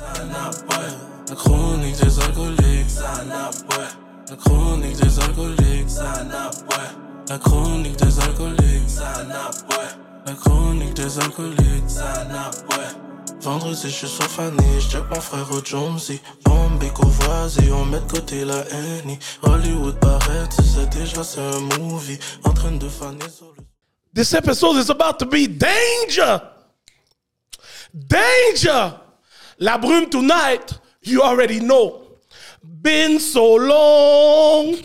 La chronique des alcooliques. La chronique des alcooliques. La chronique des alcooliques. La chronique des alcooliques. Vendredi, je suis sur Fanny, j'check mon frère au Courvoisier, on met de côté la haine. Hollywood paraît, déjà, c'est un movie. En train de faner. This episode is about to be danger. Danger. La brume tonight, you already know. Been so long,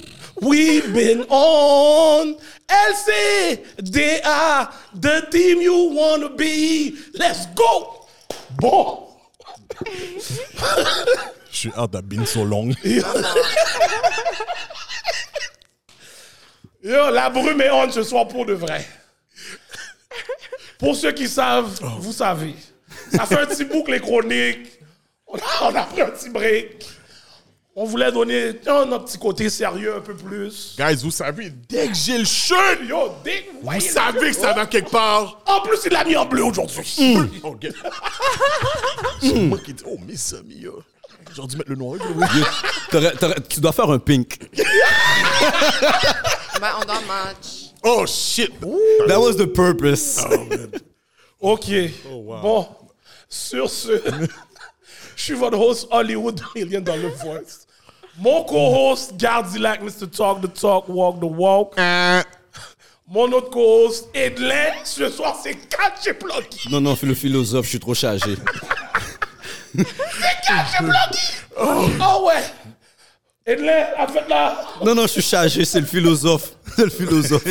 we've been on. LCDA, the team you wanna be. Let's go. Bon. Je suis hâte d'être been so long. Yo, la brume est on ce soir pour de vrai. Pour ceux qui savent, vous savez. Ça fait un petit bout que les chroniques. On a, on a pris un petit break. On voulait donner un, petit côté sérieux un peu plus. Guys, vous savez, dès que j'ai le cheveu, Yo, dès vous savez que ça va quelque part. En plus, il l'a mis en bleu aujourd'hui. Ok. C'est moi qui dis, oh, mes amis, yo. J'ai dû mettre le noir. tu dois faire un pink. Ben, on doit match. Oh, shit. That was the purpose. OK. Bon, sur ce, je suis votre host Hollywood Million Dollar Voice. Mon co-host, Gardilac, Mr. Talk the Talk, Walk the Walk. Mon autre co-host, Edlin. Ce soir, c'est 4 chez Plucky. Non, non, le philosophe, je suis trop chargé. Chez Plucky! Oh ouais! Edlin, en fait là, Non, non, je suis chargé, c'est le philosophe. C'est le philosophe.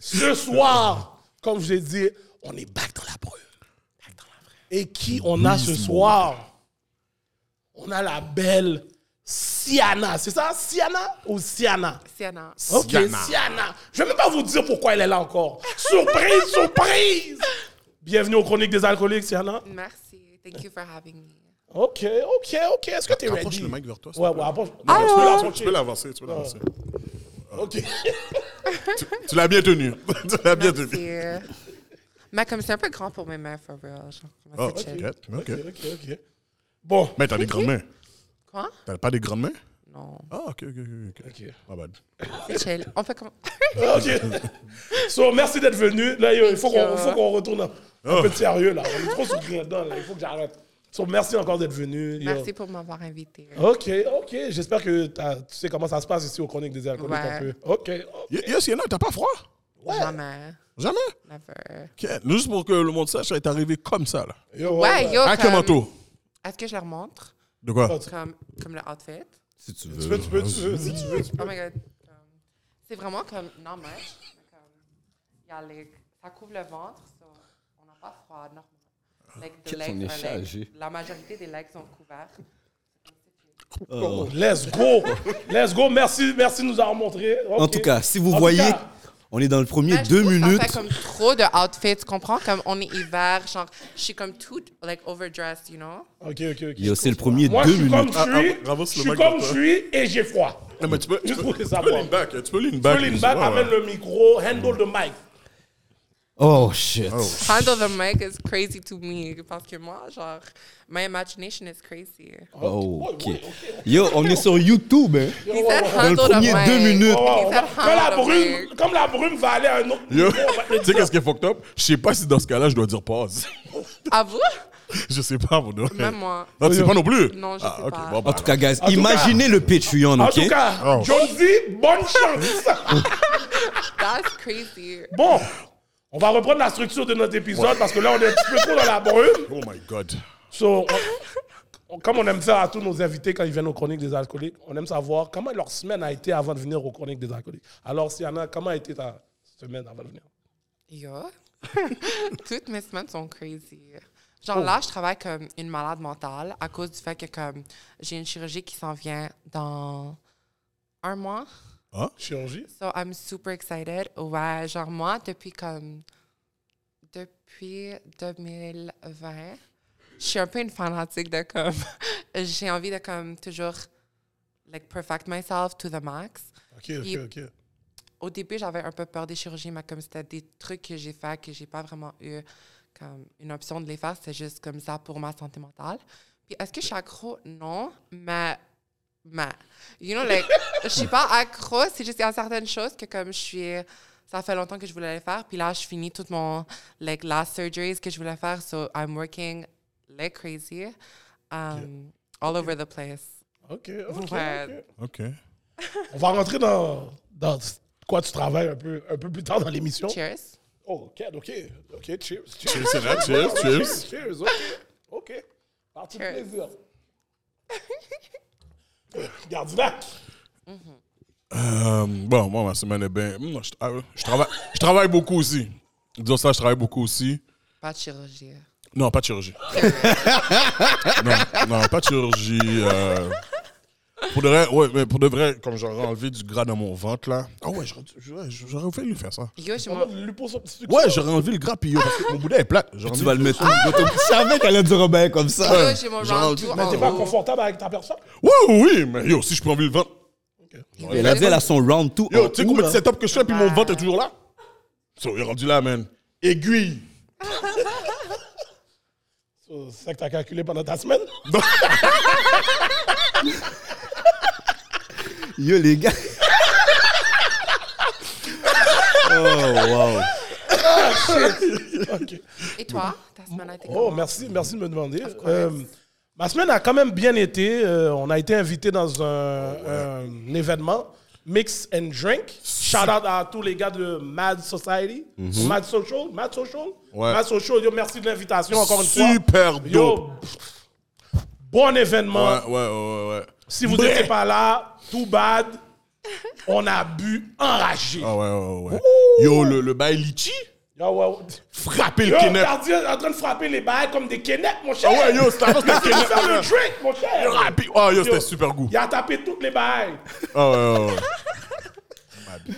ce soir, comme je l'ai dit, on est back dans la brume. Back dans la vraie. Et qui on a ce soir? On a la belle Siana. C'est ça, Siana ou Siana? Sienna. Ok, Siana. Je vais même pas vous dire pourquoi elle est là encore. Surprise, surprise! Bienvenue aux Chroniques des Alcooliques, Siana. Merci. Thank you for having me. Ok, ok, ok. Est-ce que t'es ready? Approche le mic vers toi. Ouais, ouais, approche. Non, Non, tu tu peux. Tu l'avancer, tu peux l'avancer. Ok. Tu l'as bien tenu. tu l'as bien tenu. Mais comme c'est un peu grand pour mes mains, for real. Genre, comment Oh, chill. ok, ok. Ok. Bon. Mais t'as des grandes mains. Quoi? T'as pas des grandes mains? Non. Ah, ok, ok, ok. ok. Ok. My bad. C'est chill. On fait comme. Ok. So, merci d'être venu. Là, il faut qu'on qu'on retourne un, Oh. peu de sérieux, là. On est trop sur dedans, là. Il faut que j'arrête. So, merci encore d'être venu. yo. Merci pour m'avoir invité. Ok, ok. J'espère que tu sais comment ça se passe ici aux Chroniques des Alcooliques Ouais. un peu. Ok. Yo, yo, Sienna, t'as pas froid? Jamais. Jamais? Never. Juste pour que le monde sache, ça est arrivé comme ça, là. Yo, Ouais, yo. Avec un comme- manteau? Est-ce que je leur montre? De quoi? Oh, Comme, comme le outfit? Si tu Tu peux, tu peux, tu peux, si tu veux. tu peux. Oh my god. C'est vraiment comme. Non, much. mais comme, il y a les- ça couvre le ventre, so on n'a pas froid, normal. Like, the legs la majorité des legs sont couverts. Oh, Let's go. Let's go. Merci, merci de nous avoir montré. En tout cas, si vous En voyez, cas, on est dans le premier deux minutes. Ça fait comme trop de outfits, tu comprends? Comme on est hiver, genre, je suis comme toute, like, overdressed, you know? Ok, ok, ok. Yo, c'est le premier Moi, deux je suis comme minutes. je suis. Ah, ah, bravo, je c'est le suis comme je toi. suis et j'ai froid. Non, mais tu peux, tu Juste peux, pour les tu peux lean back. Tu peux lean Tu back. peux lean back, amène le micro, handle the mic. Oh shit. Handle the mic is crazy to me. Parce que moi, genre, my imagination is crazy. Oh, ok. Yo, on est sur YouTube, hein. He said Dans le handle the premier mic. deux minutes. Oh, oh, Quand la brume, comme la brume va aller à un autre Yo, tu sais qu'est-ce qui est fucked up? Je sais pas si dans ce cas-là, je dois dire pause. À vous? Je sais pas, mon doigt. Même moi. Non, tu sais pas non plus? Non, je ah, sais ok, pas. Bon, bah, En tout cas, guys, tout imaginez le Patreon, En ok? tout cas, Oh. Jonesy, bonne chance. That's crazy. bon, on va reprendre la structure de notre épisode parce que là, on est un petit peu trop dans la brume. Oh my God. So, on- on- comme on aime ça à tous nos invités quand ils viennent aux Chroniques des Alcooliques, on aime savoir comment leur semaine a été avant de venir aux Chroniques des Alcooliques. Alors, Siana, comment a été ta semaine avant de venir? Yo. Toutes mes semaines sont crazy. Genre là, je travaille comme une malade mentale à cause du fait que comme j'ai une chirurgie qui s'en vient dans un mois. Chirurgie? So I'm super excited. Ouais, genre moi, depuis comme depuis 2020, je suis un peu une fanatique de comme j'ai envie de comme toujours like perfect myself to the max. Ok, ok, Puis- ok. Au début, j'avais un peu peur des chirurgies, mais comme c'était des trucs que j'ai fait que j'ai pas vraiment eu comme une option de les faire, c'est juste comme ça pour ma santé mentale. Puis est-ce que je suis accro? Non, mais, mais, you know, like, je suis pas accro, c'est juste qu'il y a certaines choses que comme je suis, ça fait longtemps que je voulais les faire, puis là, je finis tout mon, like, last surgeries que je voulais faire, so I'm working like crazy, um, all over the place. OK, OK, Ouais. OK. OK. On va rentrer dans, dans quoi tu travailles un peu, un peu plus tard dans l'émission. Cheers. Oh, OK, OK. OK, cheers. Cheers, Cheers, c'est vrai, cheers, cheers. cheers. Cheers, OK. OK. Parti de Plaisir. Gardilac. Euh, bon, moi, ma semaine est bien. Je, je travaille, je travaille beaucoup aussi. Disons ça, je travaille beaucoup aussi. Pas de chirurgie. Non, pas de chirurgie. non, non, pas de chirurgie. euh, Pour de vrai, ouais, mais pour de vrai, comme j'aurais enlevé du gras dans mon ventre, là. Ah ouais, j'aurais j'aurais- failli faire ça. Yo, lui sucre. Ouais, j'aurais enlevé le gras, puis yo, parce que mon boudin est plate. J'aurais Tu vas le mettre où? Je savais qu'elle allait dire un bail comme ça. Yo, j'ai mon Genre, Mais t'es pas confortable avec ta personne? Oui, oui, oui, mais yo, si je peux enlever le ventre. Elle a dit elle a son round 2. Yo, tu sais combien de setup que je fais, puis mon ventre est toujours là? So, il est rendu là, man. Aiguille. So, C'est ça que t'as calculé pendant ta semaine? Yo, les gars. oh, wow. OK. Et toi, ta semaine a été Oh, merci, merci de me demander. Euh, ma semaine a quand même bien été. Euh, on a été invité dans un, un événement, Mix and Drink. Shout out à tous les gars de Mad Society, Mad Social, Mad Social. Ouais. Mad Social, yo, merci de l'invitation encore une fois. Super dope. Yo, bon événement. Ouais, ouais, ouais, ouais. Si vous n'étiez pas là, too bad. On a bu enragé. Ah ouais, ouais, ouais. Yo, le, le bail litchi, Yo, ouais, ouais. frapper le Yo, Kenneth. gardien en train de frapper les bails comme des kenettes, mon Ah cher. ouais, yo, c'était le le drink, mon cher. Rapide. Ah, yo, c'était Yo. super goût. Il a tapé toutes les bails. Ah ouais, ouais, ouais.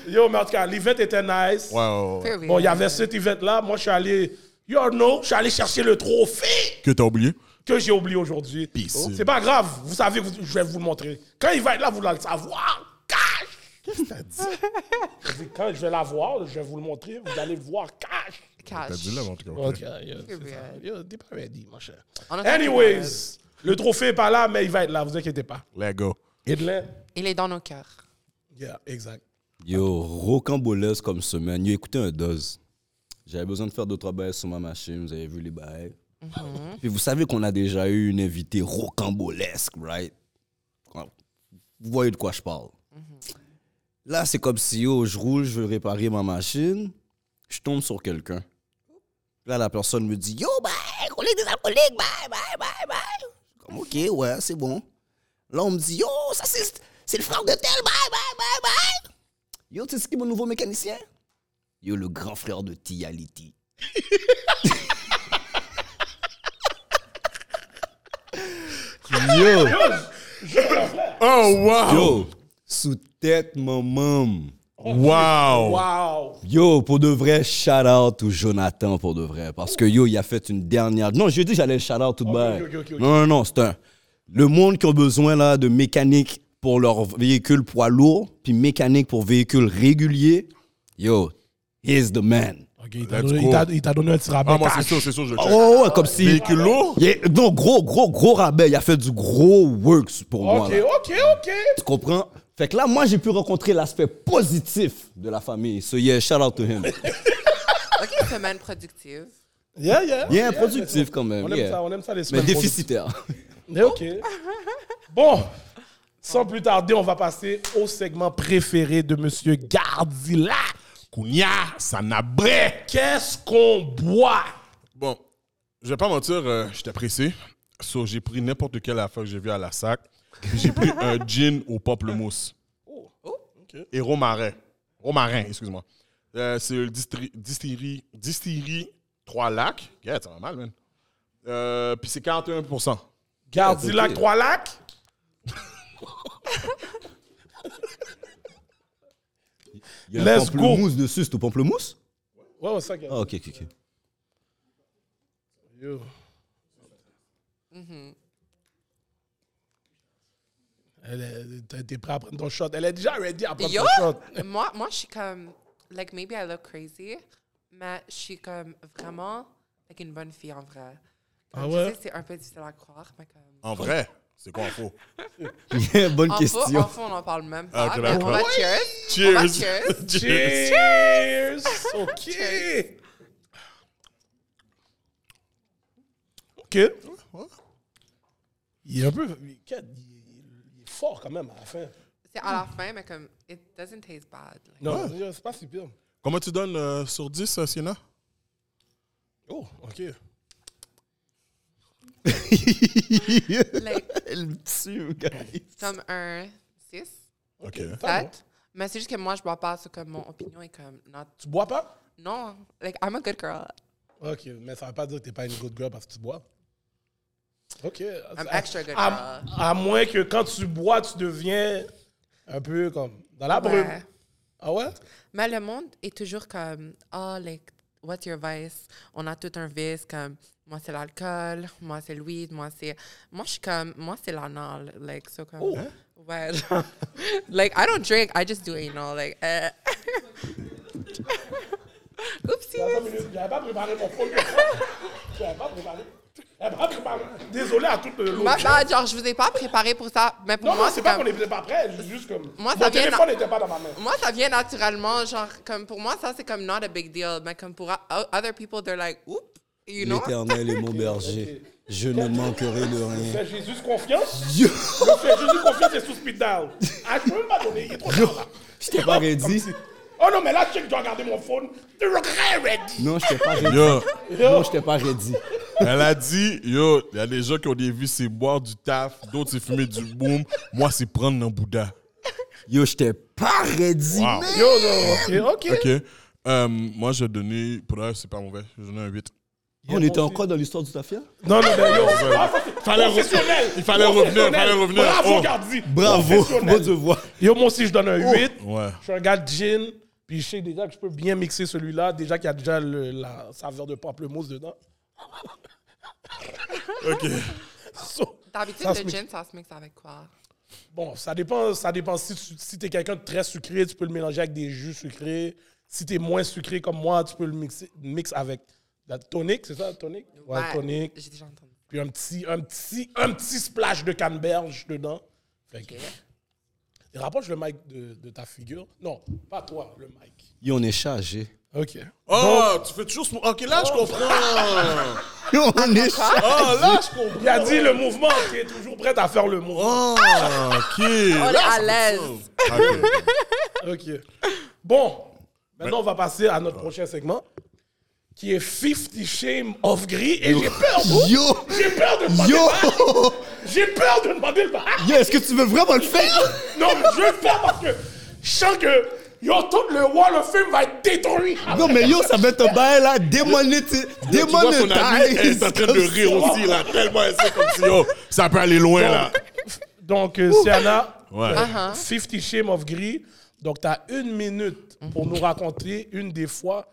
Yo, mais en tout cas, l'event était nice. Ouais, ouais, ouais. Bon, il y avait cet event-là. Moi, je suis allé, you know, je suis allé chercher le trophée Que t'as oublié? Que j'ai oublié aujourd'hui. Peace. C'est pas grave. Vous savez, je vais vous le montrer. Quand il va être là, vous allez le savoir. Cash. Qu'est-ce que t'as dit? Quand je vais la voir, je vais vous le montrer. Vous allez voir cash. Cash. T'as dit là, en tout cas. Ok. Yo, t'es pas ready, mon cher. Anyways, le trophée est pas là, mais il va être là, vous inquiétez pas. Let's go. Edlin? Il est dans nos cœurs. Yeah, exact. Yo, rocamboleuse comme semaine. Yo, écoutez un dose. J'avais besoin de faire deux, trois bails sur ma machine. Vous avez vu les bails. Puis vous savez qu'on a déjà eu une invitée rocambolesque, right? Vous voyez de quoi je parle. Là, c'est comme si, yo, je roule, je veux réparer ma machine. Je tombe sur quelqu'un. Là, la personne me dit, yo, bye, collègue des alcooliques, bye, bye, bye, bye. Comme, ok, ouais, c'est bon. Là, on me dit, yo, ça, c'est c'est le frère de tel, bye, bye, bye, bye. Yo, tu sais ce qui est mon nouveau mécanicien? Yo, le grand frère de Tiality. Yo, Oh, wow! yo, sous tête, maman. Wow! Wow. Yo, pour de vrai, shout out au Jonathan pour de vrai. Parce que yo, il a fait une dernière. Non, dit que j'allais le shout out tout de bail. ok, ok, ok. Non, non, non, c'est un. Le monde qui a besoin là, de mécanique pour leur véhicule poids lourd, puis mécanique pour véhicule régulier. Yo, he's the man. Ok, il t'a donné, go. il t'a- il t'a donné un petit rabais Ah, moi, c'est cash. sûr, c'est sûr, je le check. Oh, ouais, comme si. Véhicule lourd? Il est- non, gros, gros, gros rabais. Il a fait du gros works pour moi. Ok, là. ok, ok. Tu comprends? Fait que là, moi, j'ai pu rencontrer l'aspect positif de la famille. So, yeah, shout out to him. OK, semaine productive. Yeah, yeah. Bien productif quand même. On aime yeah. ça, on aime ça les Mais semaines. déficitaire. Mais ok. Bon, sans plus tarder, on va passer au segment préféré de Monsieur Gardila. Kounia, ça n'a bré! Qu'est-ce qu'on boit? Bon, je vais pas mentir, euh, j'étais pressé. So, j'ai pris n'importe quelle affaire que j'ai vue à la sac. J'ai pris un gin au pamplemousse. Et romarin. Romarin, excuse-moi. Euh, c'est le distillerie, distillerie 3 lacs. Yeah, ça va mal, man. Euh, puis c'est 41%. Gardilac ok. Trois Lacs? Il y a un Let's go. pamplemousse dessus, c'est au pamplemousse? Ouais, ouais, ça, gars. Ah, ok, ok, ok. Yo. Mm-hmm. Elle est- t'es- T'es prêt à prendre ton shot? Elle est déjà ready à prendre Yo, ton shot. moi, moi, je suis comme, like, maybe I look crazy, mais je suis comme vraiment, like, une bonne fille en vrai. Ah Comme ouais? Je sais, c'est un peu difficile à croire, mais comme... En vrai, c'est quoi en faux? Bonne En question. faux, en faux, on n'en parle même pas, Ah, ok, mais on va cheers. On va Cheers! cheers. Cheers! OK. OK. Il est un peu... Il il est fort quand même à la fin. C'est à la fin, mais comme, it doesn't taste bad. like. Non, c'est pas si pire. Comment tu donnes euh, sur 10, euh, Sienna? Oh, OK. Like, Elle me tue, guys. comme un 6, OK. Ça va. 7. Mais c'est juste que moi, je bois pas, c'est comme mon opinion est comme, not... Tu bois pas? Non, like, I'm a good girl. OK, mais ça veut pas dire que t'es pas une good girl parce que tu bois. OK. I'm à, extra good à- girl. à moins que quand tu bois, tu deviens un peu comme dans la brume. Ouais. Ah ouais? Mais le monde est toujours comme, oh, like, what's your vice? On a tout un vice, comme, moi, c'est l'alcool, moi, c'est le weed, moi, c'est. Moi, je suis comme, moi, c'est l'anal. Like, so, comme. Oh. Ouais. genre, like, I don't drink, I just do anal. Like, uh. Oupsie. J'avais pas préparé mon phone. J'avais pas préparé. J'avais pas préparé. Désolé à tout le Ma bad, genre, je vous ai pas préparé pour ça, mais pour Non, moi, c'est pas comme- qu'on n'était pas prêt. c'est Juste comme. Moi, mon ça vient téléphone na- n'était pas dans ma main. Moi, ça vient naturellement, genre, comme pour moi, ça, c'est comme not a big deal. Mais comme pour other people, they're like, oop, you know? L'éternel est mon berger. Je ne manquerai de rien. Fais Jésus confiance. Je fais Jésus confiance et sous speed down. Ah, je peux même pas donner. Il est trop tard là. Je t'ai pas si- Oh non, mais là, je sais que je dois regarder mon phone. Tu ready. Non, je t'ai pas ready. Yo, Non, je t'ai pas ready. elle a dit, yo, il y a des gens qui ont des vies, c'est boire du taf, d'autres c'est fumer du boom. Moi, c'est prendre un Bouddha. Yo, je t'ai pas ready. Wow. Yo, non, ok, ok. OK. Euh, moi, je vais donner, pour là, c'est pas mauvais, je vais donner un 8. On était encore dans l'histoire du Tafia? Non, non, mais yo. ah, Fallait il fallait revenir, Professionnel. fallait revenir. Bravo, Oh. Gardi. Bravo, bon devoir. Yo, moi aussi, je donne un 8. Ouais. Je suis un gars de gin. Puis je sais déjà que je peux bien mixer celui-là. Déjà qu'il y a déjà le- la saveur de pamplemousse dedans. OK. So, D'habitude, Ça se le mixe. gin, ça se mixe avec quoi? bon, ça dépend, ça dépend. Si tu si es quelqu'un de très sucré, tu peux le mélanger avec des jus sucrés. Si tu es moins sucré comme moi, tu peux le mixer mix avec la tonique, c'est ça, tonique? Ouais, tonique. J'ai déjà entendu. Puis un petit, un petit, un petit splash de canneberge dedans. Fait que, Et rapproche le mic de, de ta figure. Non, pas toi, le mic. Yo, on est chargé. OK. Oh, tu fais toujours OK, là, je comprends. Yo, on est chargé. Oh, là, je comprends. Il a dit le mouvement, qui est toujours prêt à faire le mouvement. Oh, OK. On est à l'aise. OK. OK. Bon, maintenant, on va passer à notre prochain segment, qui est 50 Shame of Gris. Et j'ai peur, Yo! j'ai peur de demander le bail. Yo! J'ai peur de demander le bail. Yo, est-ce que tu veux vraiment le faire? Non, mais je vais le faire parce que je sens que yo, tout le roi, le film va être détruit. Non, mais yo, ça va être un bail là, démonétisé. Tu vois, son ami, elle Démonétisé. est en train de rire aussi, là, tellement elle sait comme si, oh, ça peut aller loin, là. Donc, euh, Siana, Ouais. euh, 50 Shame of Gris. Donc, tu as une minute pour nous raconter une des fois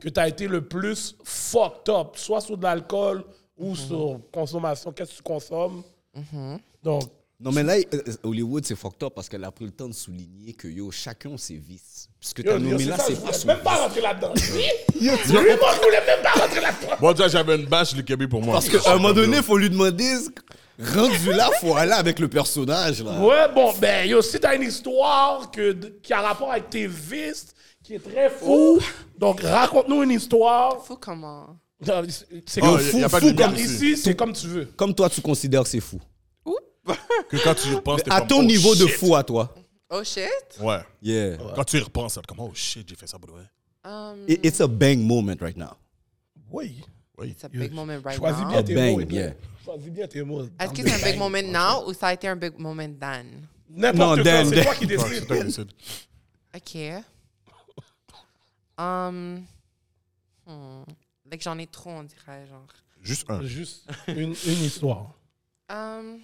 que tu as été le plus fucked up, soit sur de l'alcool ou sur consommation. Qu'est-ce que tu consommes? Donc, Non, mais là, euh, Hollywood, c'est fucked up parce qu'elle a pris le temps de souligner que yo, chacun ses vices. Puisque yo, t'as nommé c'est là, c'est je pas voulais son même pas vice. rentrer là-dedans. Lui, Yo, tu- moi, je voulais même pas rentrer là-dedans. Moi, déjà, j'avais une bâche, le Québec pour moi. Parce qu'à un moment donné, il faut lui demander, rendu là, faut aller avec le personnage là. Ouais, bon, ben, yo, si t'as une histoire que, qui a rapport avec tes vices, qui est très fou, donc raconte-nous une histoire. Fou comment? C'est Oh, comme y a- fou, y a pas de fou lumière comme ici. ici, c'est comme tu veux. Comme toi, tu considères que c'est fou. Que quand tu y repenses, t'es À comme, ton oh, niveau de shit. fou à toi. Oh shit? Ouais. Yeah. Quand tu y repenses, t'es comme, oh shit, j'ai fait ça, bro. Um, It- It's a bang moment right now. Oui. Oui. it's a big moment right Choisis now. bien A tes bang, mots. yeah. Choisis bien tes mots. Est-ce que c'est un big moment now ou ça a été un big moment then? N'importe Non, quoi, Dan, c'est Dan. toi qui Ouais, C'est décides. toi qui décides. OK. Um, hmm. Like, j'en ai trop, on dirait, genre. Juste un. Juste une, une histoire. Um,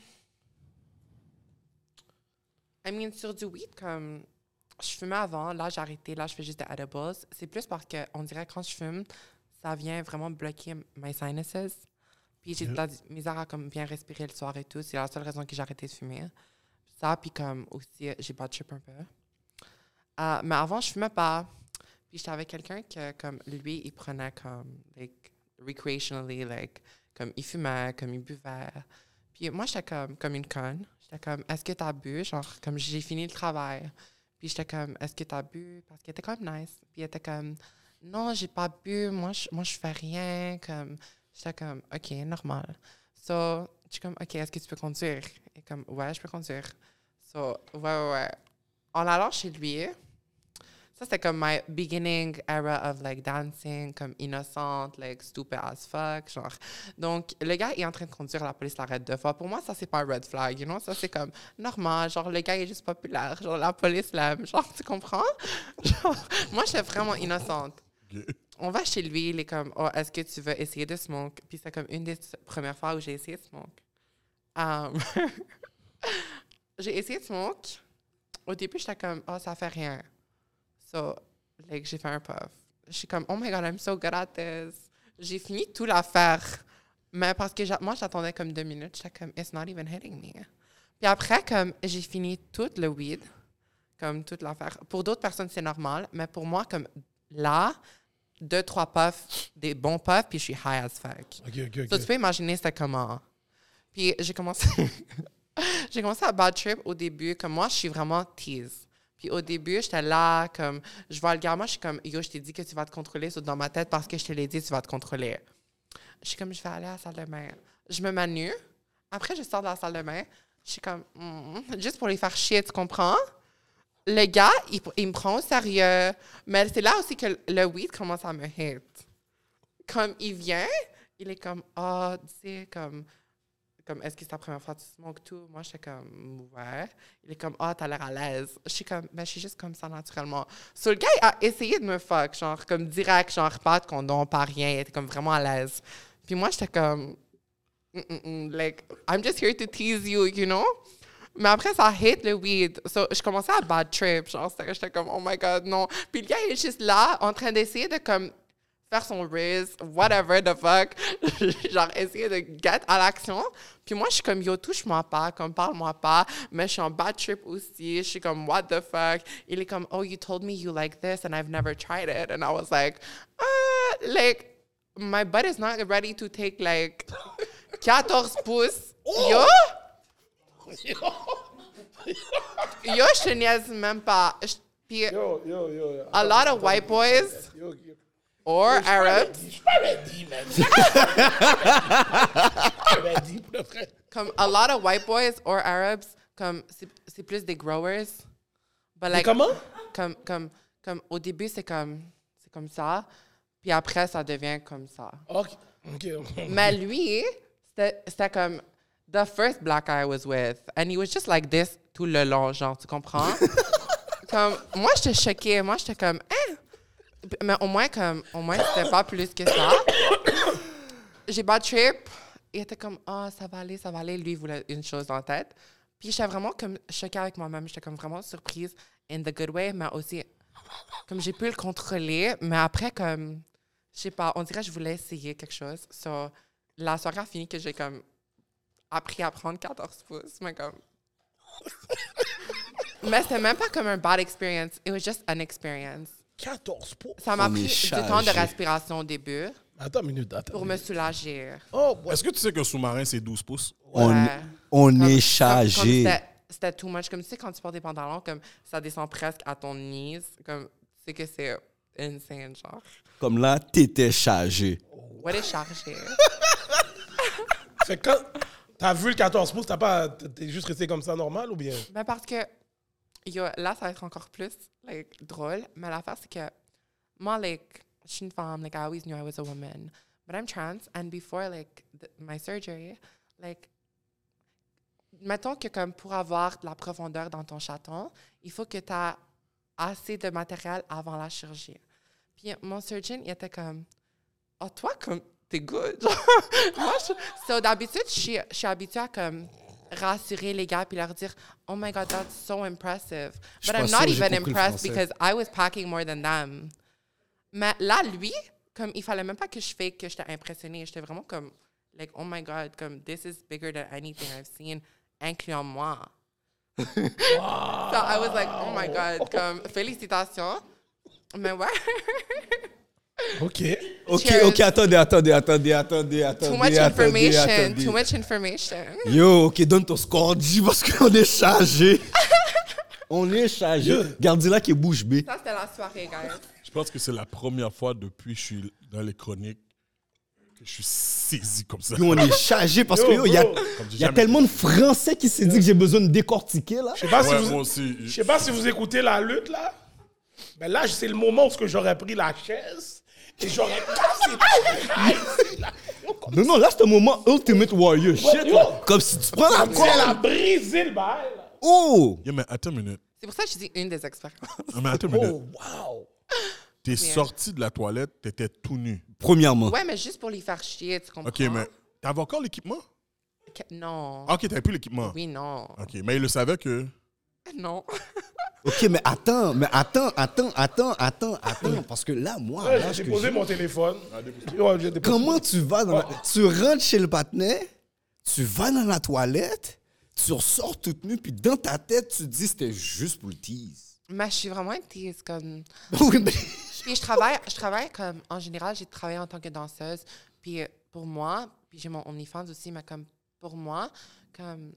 I mean, sur du weed, comme je fumais avant, là j'ai arrêté, là je fais juste des edibles. C'est plus parce que on dirait que quand je fume, ça vient vraiment bloquer my sinuses. Puis j'ai de la misère à comme bien respirer le soir et tout. C'est la seule raison que j'ai arrêté de fumer. Ça, puis comme aussi, j'ai pas de chip un peu. Euh, mais avant, je fumais pas. Puis j'étais avec quelqu'un que, comme lui, il prenait comme, like, recreationally, like, comme il fumait, comme il buvait. Puis moi, j'étais comme, comme une conne. J'étais comme, est-ce que t'as bu? Genre, comme j'ai fini le travail. Puis j'étais comme, est-ce que t'as bu? Parce qu'il était comme nice. Puis il était comme, non, j'ai pas bu. Moi, je, moi, je fais rien. Comme, j'étais comme, OK, normal. So, je suis comme, OK, est-ce que tu peux conduire? Et comme, ouais, je peux conduire. So, ouais, ouais, ouais. En allant chez lui, ça, c'était comme my beginning era of like dancing, comme innocente, like stupid as fuck, genre. Donc, le gars est en train de conduire, la police l'arrête deux fois. Pour moi, ça, c'est pas un red flag, you know? Ça, c'est comme normal, genre, le gars est juste populaire, genre, la police l'aime, genre, tu comprends? Genre, moi, j'étais vraiment innocente. On va chez lui, il est comme, oh, est-ce que tu veux essayer de smoke? Puis c'est comme une des premières fois où j'ai essayé de smoke. Um, j'ai essayé de smoke. Au début, j'étais comme, oh, ça fait rien. So, like, j'ai fait un puff. Je suis comme, oh my god, I'm so good at this. J'ai fini tout l'affaire. Mais parce que moi, j'attendais comme deux minutes. J'étais comme, it's not even hitting me. Puis après, comme, j'ai fini tout le weed, comme toute l'affaire. Pour d'autres personnes, c'est normal. Mais pour moi, comme là, deux, trois puffs, des bons puffs, puis je suis high as fuck. Ok, ok, ok. So, tu peux imaginer c'était comment? Puis j'ai commencé, j'ai commencé à bad trip au début. Comme moi, je suis vraiment tease. Puis au début, j'étais là, comme, je vois le gars, moi, je suis comme, yo, je t'ai dit que tu vas te contrôler. So, dans ma tête, parce que je te l'ai dit, tu vas te contrôler. Je suis comme, je vais aller à la salle de bain. Je me mets nue. Après, je sors de la salle de bain. Je suis comme, hmm, juste pour les faire chier, tu comprends? Le gars, il, me prend au sérieux. Mais c'est là aussi que le weed commence à me hit comme il vient, il est comme ah, tu sais comme comme est-ce que c'est ta première fois que tu smokes tout Moi j'étais comme ouais. Il est comme ah, t'as l'air à l'aise. Je suis comme ben je suis juste comme ça naturellement. So le gars a essayé de me fuck genre comme direct genre pas de condom, pas rien, il était comme vraiment à l'aise. Puis moi j'étais comme Mm, mm, mm, like I'm just here to tease you, you know? Mais après, ça hate le weed. So, je commençais à bad trip. Genre, j'étais comme, oh my god, non. Puis le gars, il est juste là, en train d'essayer de comme faire son riz, whatever the fuck. genre, essayer de get à l'action. Puis moi, je suis comme, yo, touche-moi pas, comme, parle-moi pas. Mais je suis en bad trip aussi. Je suis comme, what the fuck? Il est comme, oh, you told me you like this and I've never tried it. And I was like, uh, like, my butt is not ready to take like 14 pouces. Yo! Yo, je te niaise même pas. Je- Puis, Yo, yo, yo. yo. a lot of white boys Yo, yo. Or Arabs, Je suis pas ready, man. Je suis pas ready, pour de vrai. comme a lot of white boys or Arabs, comme c'est plus des growers. But like, comment? comme, comme, comme au début, c'est comme, c'est comme ça. Puis après, ça devient comme ça. Ok. Ok. Mais lui, c'était c'était comme the first black guy I was with. And he was just like this tout le long, genre, tu comprends? comme, moi, j'étais choquée. Moi, j'étais comme, hein? Mais au moins, comme, au moins, c'était pas plus que ça. J'ai bad trip. Il était comme, ah, ça va aller, ça va aller. Lui, il voulait une chose en tête. Puis j'étais vraiment comme choquée avec moi-même. J'étais comme vraiment surprise in the good way, mais aussi comme j'ai pu le contrôler. Mais après, comme, je sais pas, on dirait que je voulais essayer quelque chose. So, la soirée a fini que j'ai comme appris à prendre 14 pouces, mais comme. mais c'était même pas comme un bad experience. It was just an experience. 14 pour. Ça m'a On pris du temps de respiration au début Attends une minute, attends. pour me soulager. Oh, ouais. Est-ce que tu sais qu'un sous-marin, c'est 12 pouces? On, Ouais. on Comme- est chargé. c'était- too much. Comme tu sais, quand tu portes des pantalons, comme ça descend presque à ton knees. Comme, tu sais que c'est insane, genre. Comme là, t'étais chargé. What est chargé? Fait que quand t'as vu le 14 pouces, t'as pas. T'es juste resté comme ça normal ou bien? Ben parce que là, ça va être encore plus like, drôle. Mais l'affaire, c'est que moi, like, je suis une femme. Like, I always knew I was a woman. But I'm trans. And before, like, th- my surgery, like, mettons que comme pour avoir de la profondeur dans ton chaton, il faut que tu as assez de matériel avant la chirurgie. Puis mon surgeon, il était comme, oh, toi, comme, t'es good. Moi, je, so, d'habitude, je suis habituée à comme rassurer les gars puis leur dire, oh my God, that's so impressive. Je But I'm not even impressed because I was packing more than them. Mais là, lui, comme, il fallait même pas que je fake que j'étais impressionnée. J'étais vraiment comme, like, oh my God, comme, this is bigger than anything I've seen, incluant moi. So I was like, oh my God, comme, félicitations. Mais ouais. OK. Ok, ok, attendez, attendez, attendez, attendez, attendez. Too much attendez, information. attendez. Too much information. Yo, ok, donne ton score, G, parce qu'on est chargé. On est chargé. Gardez-la qui est bouche bée. Ça, c'était la soirée, guys. Je pense que c'est la première fois depuis que je suis dans les chroniques que je suis saisi comme ça. Yo, on est chargé parce que Yo, yo, il y a, y a tellement de Français qui s'est dit que j'ai besoin de décortiquer, là. Je sais pas, Ouais, si vous... aussi. Je sais pas si vous écoutez la lutte, là. Mais là, c'est le moment où j'aurais pris la chaise et j'aurais cassé Non, non, là, c'est un moment Ultimate Warrior. Shit, yo. là. Comme si tu prends la si elle a corde. brisé le bail. là. Oh! Yeah, mais attends une minute. C'est pour ça que je dis une des expériences. Mais attends une minute. Oh, wow. T'es sorti de la toilette, t'étais tout nu. Premièrement. Ouais, mais juste pour les faire chier, tu comprends? Ok, mais t'avais encore l'équipement? Que- Non. Ah, ok, t'avais plus l'équipement. Oui, non. Ok, mais il le savait que. Non. Ok, mais attends, mais attends, attends, attends, attends, attends. Parce que là, moi, Ouais, là, J'ai que posé j'ai- mon téléphone. J'ai déposé- Comment tu vas dans la... Tu rentres chez le patinet, tu vas dans la toilette, tu ressors toute nue, puis dans ta tête, tu te dis c'était juste pour le tease. Mais je suis vraiment une tease, comme... Oui, mais... Puis je travaille, je travaille comme, en général, j'ai travaillé en tant que danseuse. Puis euh, pour moi, puis j'ai mon OnlyFans aussi, mais comme pour moi, comme,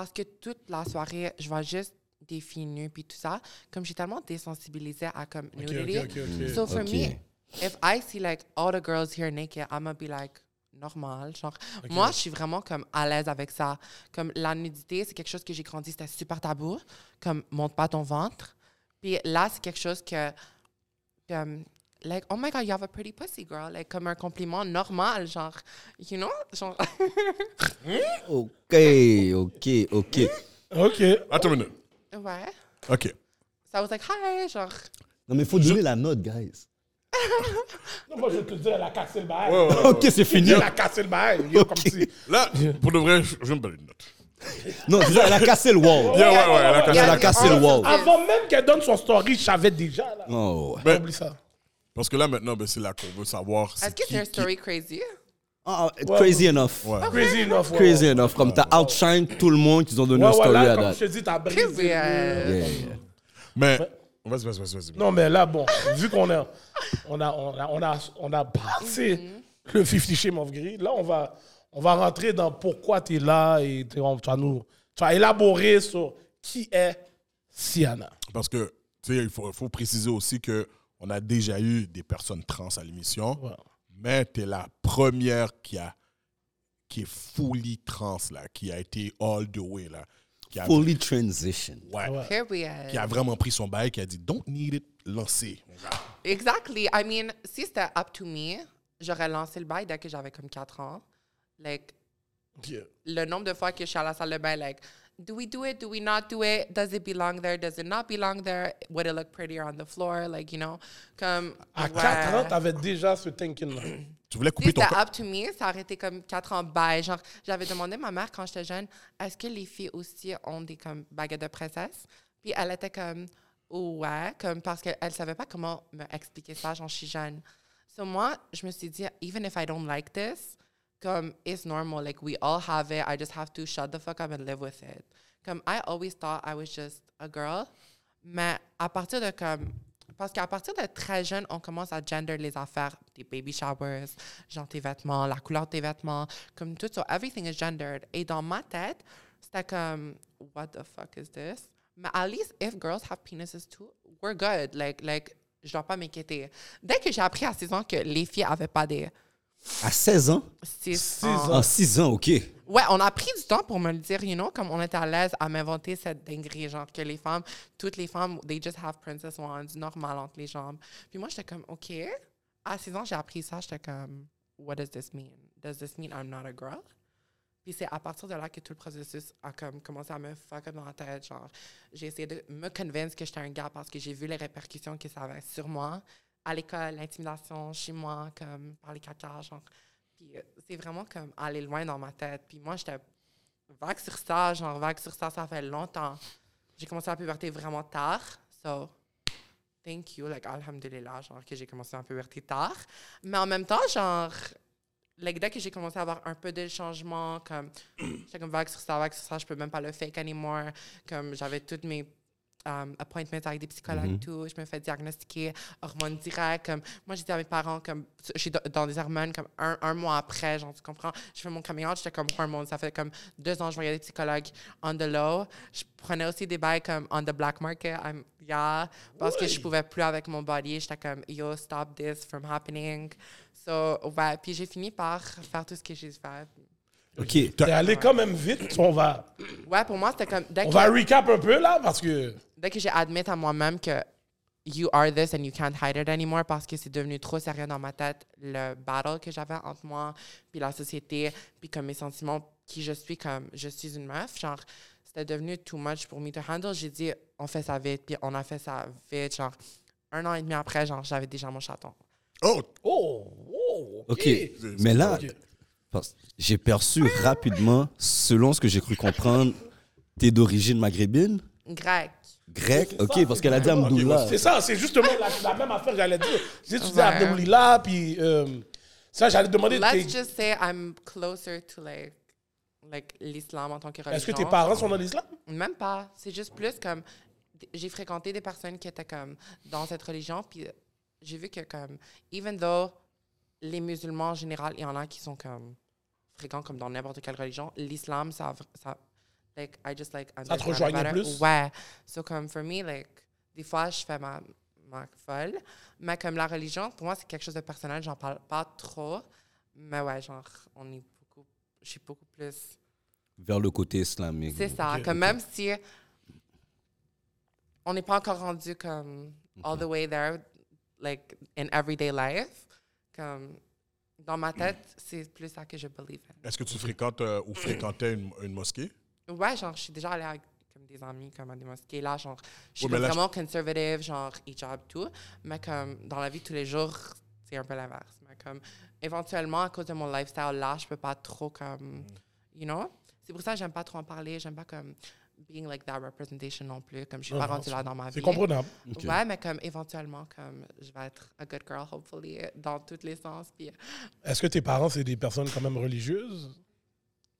parce que toute la soirée, je vois juste des filles nues, puis tout ça, comme j'ai tellement désensibilisée à comme Ok, nudity. ok, ok, ok. So for me, if I see like all the girls here naked, I'm gonna be like normal. Genre, moi, je suis vraiment comme à l'aise avec ça. Comme la nudité, c'est quelque chose que j'ai grandi, c'était super tabou. Comme monte pas ton ventre. Puis là, c'est quelque chose que, comme, like, oh my god, you have a pretty pussy, girl. Like, comme un compliment normal, genre, you know? Genre, Ok, ok, ok. OK. Attends une minute. ouais. Ok. So I was like, hi, genre. Non, mais il faut donner la note, guys. Non, moi, je vais te dire, elle a cassé le bail. Ok, c'est fini. Elle a cassé le bail. Yo, Comme si... Là, pour de vrai, je je vais me donner une note. Non, déjà, elle a cassé le wall. Yeah, ouais, ouais, elle a cassé. Elle a cassé le wall. Avant même qu'elle donne son story, je savais déjà. Là. Oh, ouais. Ben, Oublie ça. Parce que là, maintenant, ben, c'est là qu'on veut savoir. Est-ce que c'est un qui- story crazy? Ah, crazy enough. Ouais. Crazy enough. Crazy enough. Comme t'as outshine tout le monde qui ont donné un story là, à comme date. je te dis, t'as brisé. Que oui, euh, Yeah, yeah. Mais. Vas-y, vas-y, vas-y. Non, mais là, bon, vu qu'on a, on a, on a, on a, on a passé le 50 Shades of Grey, là, on va, on va rentrer dans pourquoi tu es là et tu vas nous, tu vas élaborer sur qui est Siana. Parce que, tu sais, il faut, faut préciser aussi que on a déjà eu des personnes trans à l'émission, mais tu es la première qui a qui est fully trans, là, qui a été all the way, là. Qui a, Fully transition. ouais, Here we are. qui a vraiment pris son bail, qui a dit Don't need it, lancé. Exactly. I mean, si c'était up to me, j'aurais lancé le bail dès que j'avais comme 4 ans. Like, le nombre de fois que je suis à la salle de bain, like, do we do it? Do we not do it? Does it belong there? Does it not belong there? Would it look prettier on the floor? Like, you know, comme. À ouais. 4 ans, tu avais déjà ce thinking-là. Tu voulais Si couper ton c'était up to me, ça aurait été comme 4 ans bail. Genre, j'avais demandé à ma mère quand j'étais jeune, est-ce que les filles aussi ont des comme baguettes de princesse? Puis elle était comme, ouais, comme parce qu'elle savait pas comment me expliquer ça, genre, je suis jeune. So moi, je me suis dit, even if I don't like this, comme, it's normal. Like, we all have it. I just have to shut the fuck up and live with it. Comme, I always thought I was just a girl. Mais à partir de comme. Parce qu'à partir de très jeune, on commence à gender les affaires, des baby showers, genre tes vêtements, la couleur de tes vêtements, comme tout ça. Everything is gendered. Et dans ma tête, c'était comme, what the fuck is this? Mais at least if girls have penises too, we're good. Like, like, je dois pas m'inquiéter. Dès que j'ai appris à 6 ans que les filles avaient pas des À 16 ans? 6 Six ans. ans. En 6 ans, ok. Ouais, on a pris du temps pour me le dire, you know, comme on était à l'aise à m'inventer cette dinguerie, genre que les femmes, toutes les femmes, they just have princess wands, normal entre les jambes. Puis moi, j'étais comme, OK. À 6 ans, j'ai appris ça, j'étais comme, what does this mean? Does this mean I'm not a girl? Puis c'est à partir de là que tout le processus a comme commencé à me fuck up dans la tête. Genre, j'ai essayé de me convaincre que j'étais un gars parce que j'ai vu les répercussions que ça avait sur moi. À l'école, l'intimidation chez moi, comme par les caca, genre. Puis euh, c'est vraiment comme aller loin dans ma tête. Puis moi, j'étais vague sur ça, genre vague sur ça, ça fait longtemps. J'ai commencé la puberté vraiment tard. So, thank you, like, alhamdulillah, genre que j'ai commencé la puberté tard. Mais en même temps, genre, like, dès que j'ai commencé à avoir un peu de changement, comme, j'étais comme vague sur ça, vague sur ça, je peux même pas le fake anymore. Comme, j'avais toutes mes um, appointments avec des psychologues, tout. Je me fais diagnostiquer hormones directes. Comme, moi, j'ai dit à mes parents, comme, je suis dans des hormones, comme un, un mois après, genre, tu comprends? Je fais mon coming out, j'étais comme hormones. Ça fait comme deux ans que je voyais des psychologues on the low. Je prenais aussi des bails comme on the black market. I'm, yeah, parce que je pouvais plus avec mon body. J'étais comme, yo, stop this from happening. So, ouais. Puis j'ai fini par faire tout ce que j'ai fait. OK. T'es allé quand même vite. On va, Ouais, pour moi, c'était comme. Dès on que- va recap un peu là parce que. Dès que j'ai admis à moi-même que you are this and you can't hide it anymore parce que c'est devenu trop sérieux dans ma tête, le battle que j'avais entre moi, puis la société, puis comme mes sentiments, qui je suis comme je suis une meuf, genre, c'était devenu too much pour me to handle. J'ai dit, on fait ça vite, puis on a fait ça vite, genre, un an et demi après, genre, j'avais déjà mon chaton. Oh, Oh, oh, OK. Mais là, j'ai perçu rapidement, selon ce que j'ai cru comprendre, t'es d'origine maghrébine, Grec. Grec. OK, ça, parce qu'elle a dit. Amdoula. C'est ça, c'est justement la, la même affaire que j'allais dire. Si tu disais Ouais. Abdelmoulila, puis euh, ça, j'allais demander. Let's just say I'm closer to like, like l'islam en tant que religion. Est-ce que tes parents sont dans l'islam? Même pas. C'est juste plus comme. J'ai fréquenté des personnes qui étaient comme dans cette religion, puis j'ai vu que, comme, even though les musulmans en général, il y en a qui sont comme fréquents comme dans n'importe quelle religion, l'islam, ça, ça. Like, I just like. Ça te understand rejoignait plus? Ouais. So, comme, for me, like, des fois, je fais ma, ma folle, mais comme la religion, pour moi, c'est quelque chose de personnel, j'en parle pas trop, mais ouais, genre, on est beaucoup. Je suis beaucoup plus. Vers le côté islamique. C'est ça. Comme même si on n'est pas encore rendu comme all the way there, like in everyday life, comme dans ma tête, c'est plus ça que je believe in. est-ce que tu fréquentes euh, ou fréquentais une, une mosquée? Ouais, genre, je suis déjà allée avec comme des amis, comme à des mosquées. Là, genre, je suis Ouais, mais là, vraiment conservative, genre, hijab, tout. Mais comme dans la vie de tous les jours, c'est un peu l'inverse. Mais comme éventuellement, à cause de mon lifestyle, là, je peux pas trop comme, you know? C'est pour ça que j'aime pas trop en parler. J'aime pas comme being like that representation non plus. Comme je suis pas rendue là dans ma vie. C'est comprenable. Ok. Ouais, mais comme éventuellement, comme je vais être a good girl, hopefully, dans tous les sens. Puis Est-ce que tes parents, c'est des personnes quand même religieuses?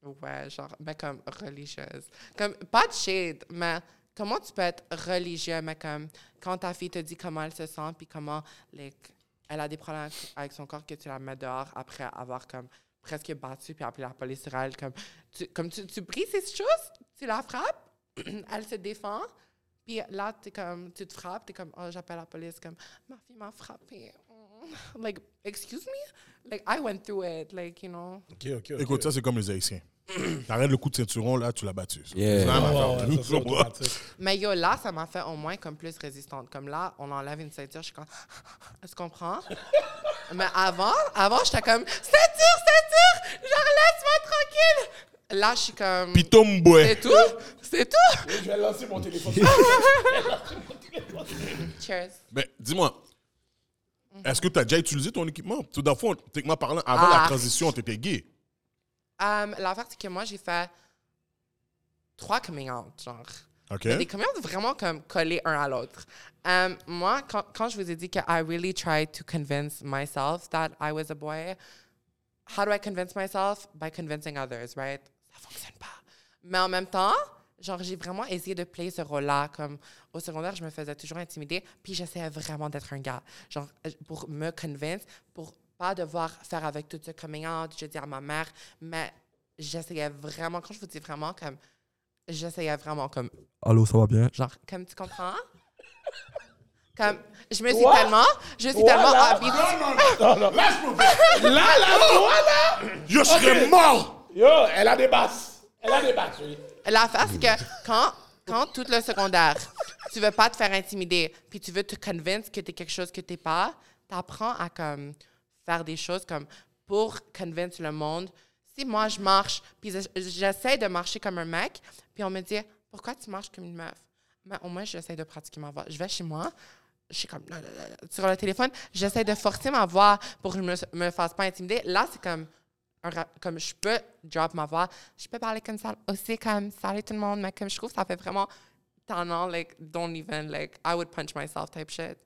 Ouais, genre, mais comme religieuse. Comme, pas de shade, mais comment tu peux être religieux, mais comme, quand ta fille te dit comment elle se sent, puis comment, like, elle a des problèmes avec- son corps, que tu la mets dehors après avoir, comme, presque battu, puis appelé la police sur elle, comme, tu, comme tu, tu brises ces choses, tu la frappes, elle se défend, puis là, es comme, tu te frappes, tu es comme, oh, j'appelle la police, comme, ma fille m'a frappé. Like, excuse me? Like, I went through it, like, you know. OK, OK. ok. Écoute, ça, c'est comme les Haïtiens. T'arrêtes le coup de ceinturon, là, tu l'as battu. Yeah. Même Ouais, ça. Mais yo, là, ça m'a fait au moins comme plus résistante. Comme là, on enlève une ceinture, je suis comme, tu comprends? Mais avant, avant, j'étais comme, ceinture, ceinture, genre laisse-moi tranquille. Là, je suis comme, Pitomboy. c'est tout? C'est tout? Je vais lancer mon téléphone. Cheers. Ben, dis-moi, est-ce que tu as déjà utilisé ton équipement? Tout d'un fond, techniquement parlant, avant la Ah. transition, tu étais gay. Um, L'affaire, c'est que moi, j'ai fait trois coming out, genre. Des coming out vraiment comme collés un à l'autre. Um, moi, quand, quand je vous ai dit que I really tried to convince myself that I was a boy, how do I convince myself? By convincing others, right? Ça fonctionne pas. Mais en même temps, genre, j'ai vraiment essayé de play ce rôle-là. Comme au secondaire, je me faisais toujours intimider, puis j'essayais vraiment d'être un gars. Genre, euh, pour me convaincre, pour pas devoir faire avec tout ce coming out, je dis à ma mère, mais j'essayais vraiment, quand je vous dis vraiment, comme, j'essayais vraiment comme, allô, ça va bien? Genre, comme tu comprends? Comme, je me suis Toi? tellement, je suis Toi, tellement là? habituée. Non, non. Là, là, toi, là! Je serais Ok. mort! Yo, elle a des basses. Elle a des basses, oui. L'affaire, c'est que quand, quand tout le secondaire, tu veux pas te faire intimider, puis tu veux te convaincre que tu es quelque chose que tu pas, tu apprends à comme, faire des choses comme pour convaincre le monde. Si moi, je marche, puis je- j'essaie de marcher comme un mec, puis on me dit Pourquoi tu marches comme une meuf? Mais au moins, j'essaie de pratiquer ma voix. Je vais chez moi, je suis comme sur le téléphone, j'essaie de forcer ma voix pour que je me, me fasse pas intimider. Là, c'est comme comme je peux drop ma voix, je peux parler comme ça aussi comme salut tout le monde, mais comme je trouve ça fait vraiment tannant, like don't even like I would punch myself type shit.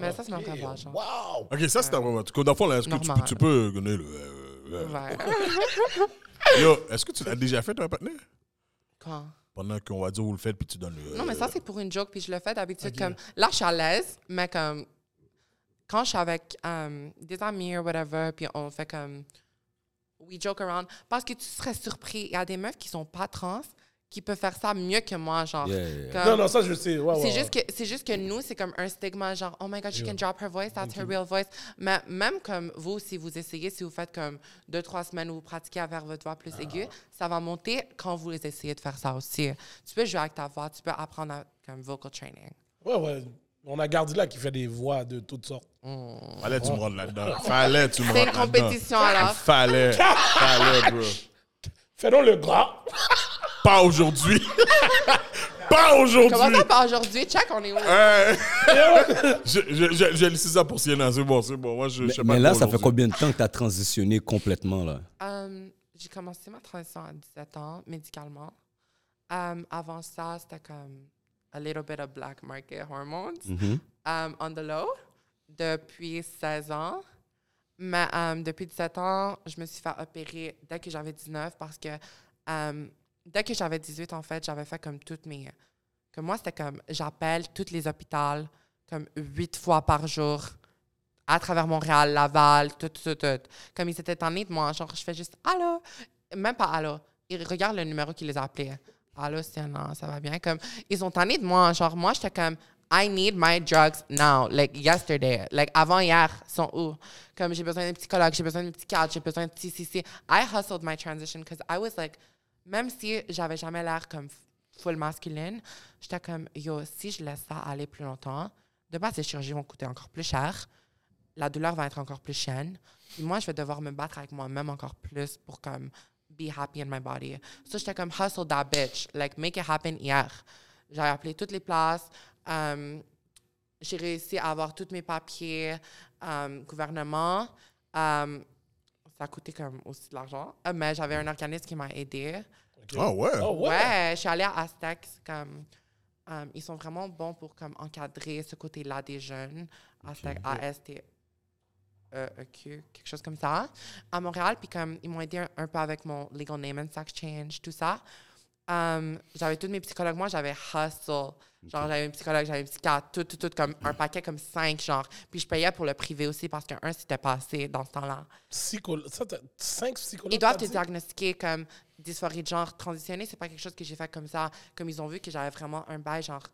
Mais ça c'est genre. Wow! OK, ça, c'est vraiment... Dans le fond, là, est-ce que tu peux, tu peux donner le... euh, euh, Ouais. Yo, est-ce que tu l'as déjà fait, un partenaire? Quand? pendant qu'on va dire vous le faites, puis tu donnes le. Non, mais ça, c'est pour une joke, puis je le fais d'habitude. Comme, là, je suis à l'aise, mais comme, quand je suis avec euh, des amis ou whatever, puis on fait comme, we joke around, parce que tu serais surpris. Il y a des meufs qui sont pas trans qui peuvent faire ça mieux que moi, genre. Yeah, yeah. Comme- Non, non, ça, je sais. C'est juste que c'est juste que nous c'est comme un stigma genre oh my god she can drop her voice that's her real voice mais même comme vous si vous essayez si vous faites comme deux trois semaines où vous pratiquez à faire votre voix plus aiguë ça va monter quand vous essayez de faire ça aussi tu peux jouer avec ta voix tu peux apprendre à, comme vocal training Ouais, ouais. On a gardé là qui fait des voix de toutes sortes. Fallait que tu me rentres là-dedans. Fallait tu me c'est une rentres là-dedans. compétition alors Fallait. Fallait, bro. Fais donc le gras. Pas aujourd'hui. pas comment aujourd'hui. ça pas aujourd'hui? Check on est où? Hey. je, je, je, j'ai laissé ça pour Sienna, c'est bon, c'est bon. Moi, je, je Mais, sais mais là, ça fait combien de temps que tu as transitionné complètement, là? Euh, j'ai commencé ma transition à 17 ans médicalement Euh, avant ça c'était comme a little bit of black market hormones Mhm. um, on the low depuis 16 ans. Mais um, depuis 17 ans, je me suis fait opérer dès que j'avais 19 parce que um, dès que j'avais 18, en fait, j'avais fait comme toutes mes. Que moi, c'était comme j'appelle tous les hôpitaux comme huit fois par jour à travers Montréal, Laval, tout, tout, tout. Comme ils s'étaient tannés de moi. Genre, je fais juste Allô? Même pas Allô. Ils regardent le numéro qui les a appelés. Allô, c'est non, ça va bien? Comme, ils sont tannés de moi. Genre, moi, j'étais comme I need my drugs now, like yesterday. Like, avant hier, sont où? Comme, j'ai besoin d'un psychologue, j'ai besoin d'un cadre, j'ai besoin de si, si. I hustled my transition because I was like, même si j'avais jamais l'air comme full masculine, j'étais comme, yo, si je laisse ça aller plus longtemps, de base, les chirurgies vont coûter encore plus cher la douleur va être encore plus chienne. Puis moi, je vais devoir me battre avec moi-même encore plus pour comme be happy in my body. So j'étais comme hustle that bitch, like make it happen hier. J'ai appelé toutes les places. Um, j'ai réussi à avoir tous mes papiers, um, gouvernement. Um, ça a coûté comme aussi de l'argent, Euh, mais j'avais un organisme qui m'a aidé. Ah ouais. Oh, ouais. Ouais, je suis allée à Aztec. Comme, euh, ils sont vraiment bons pour comme, encadrer ce côté-là des jeunes. Aztec, A-S-T-E-E-Q, E quelque chose comme ça. À Montréal, puis comme, ils m'ont aidé un, un peu avec mon legal name and sex change, tout ça. Euh, j'avais tous mes psychologues. Moi, j'avais hustle. Genre, j'avais un psychologue, j'avais un psychiatre, tout, tout, tout, comme un paquet comme cinq, genre. Puis je payais pour le privé aussi parce qu'un, c'était pas assez dans ce temps-là. Psycholo- ça, t'as cinq psychologues. Ils doivent te dit? diagnostiquer comme dysphorie de genre transitionner. C'est pas quelque chose que j'ai fait comme ça. Comme ils ont vu que j'avais vraiment un bail, genre,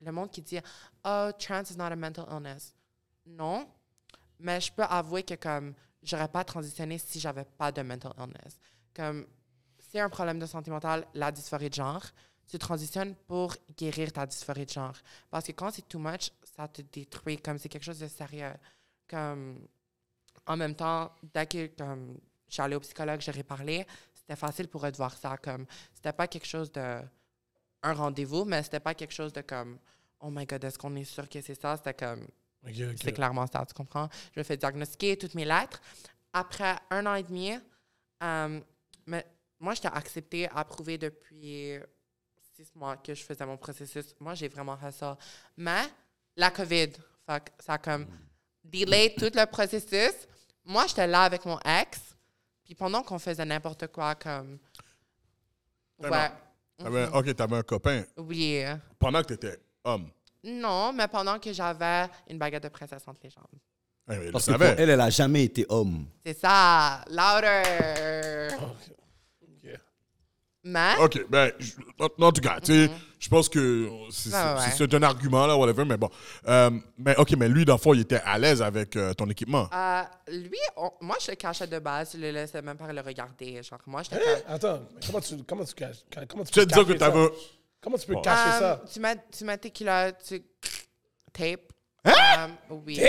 le monde qui dit Oh, trans is not a mental illness. Non. Mais je peux avouer que, comme, j'aurais pas transitionné si j'avais pas de mental illness. Comme, c'est un problème de santé mentale, la dysphorie de genre. Tu transitionnes pour guérir ta dysphorie de genre. Parce que quand c'est too much, ça te détruit. Comme, c'est quelque chose de sérieux. Comme, en même temps, dès que comme, je suis allée au psychologue, j'ai reparlé, c'était facile pour eux de voir ça. Comme, c'était pas quelque chose de. un rendez-vous, mais c'était pas quelque chose de comme. Oh my god, est-ce qu'on est sûr que c'est ça? C'était comme. C'est clairement ça, tu comprends? Je me fais diagnostiquer toutes mes lettres. Après un an et demi, euh, mais moi, j'étais acceptée, approuvée depuis six mois que je faisais mon processus. Moi, j'ai vraiment fait ça. Mais la COVID, fuck, ça a comme delay tout le processus. Moi, j'étais là avec mon ex, puis pendant qu'on faisait n'importe quoi, comme. Time Ouais. T'avais- Ok, t'avais un copain Oui. pendant que t'étais homme. Non, mais pendant que j'avais une baguette de princesse entre les jambes. Le Parce que pour elle, elle a jamais été homme. C'est ça, louder. Ok. Mais, Ok, ben, je- en, en tout cas, tu sais, je pense que c'est Ouais, un argument, là, whatever, mais bon. Euh, mais ok, mais lui, dans le fond, il était à l'aise avec euh, ton équipement. euh, lui, on- moi, je le cachais de base. Je le laissais même pas le regarder. Genre, moi, j'étais Hein? comme... Attends, comment tu, comment tu caches comment tu Tu peux te dire que cacher ça? t'avais. Comment tu peux Bon. cacher Euh, ça? Tu mets, tu mets tes culottes, tu... Tape. Hein? Euh, oui.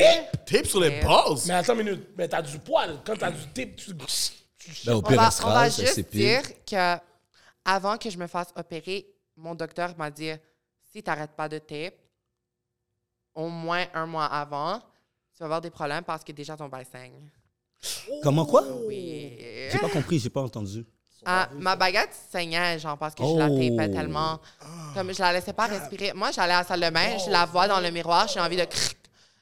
Tape? Sur les Ouais. balls. Mais attends une minute, mais t'as du poil. Quand t'as du tape, tu. tu Ben, au On pire, va, on va rase, elle juste dire que avant que je me fasse opérer, mon docteur m'a dit si tu n'arrêtes pas de tape, au moins un mois avant, tu vas avoir des problèmes parce que déjà ton bail saigne. Comment quoi? Oui. J'ai pas compris, j'ai pas entendu. Ah, ma baguette saignait, genre, parce que je la Oh. tapais tellement. Comme je la laissais pas respirer. Moi, j'allais à la salle de bain, je la vois dans le miroir, j'ai envie de cric.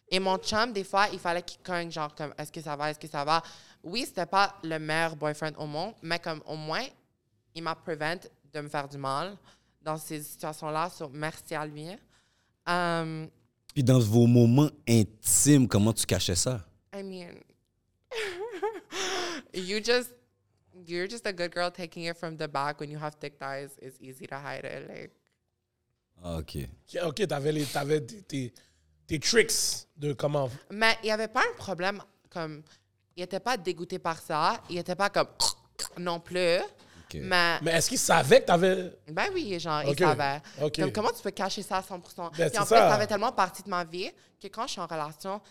Et mon chum, des fois, il fallait qu'il cogne, genre, comme, est-ce que ça va, est-ce que ça va? Oui, c'était pas le meilleur boyfriend au monde, mais comme, au moins, il m'a prevent de me faire du mal dans ces situations-là. So, merci à lui. Um, Puis dans vos moments intimes, comment tu cachais ça? I mean, you just you're just a good girl taking it from the back when you have thick thighs. It's easy to hide it. Like Ah, OK. Ok, Ok, t'avais, les, t'avais tes, tes, tes tricks de comment. Mais il n'y avait pas un problème comme. Il n'était pas dégoûté par ça. Il n'était pas comme. Non plus. Mais. Mais est-ce qu'il savait que t'avais. Ben oui, genre, Ok. il savait. Ok. Comme, comment tu peux cacher ça à 100 Ben, Puis en fait, ça. fait tellement partie de ma vie que quand je suis en relation,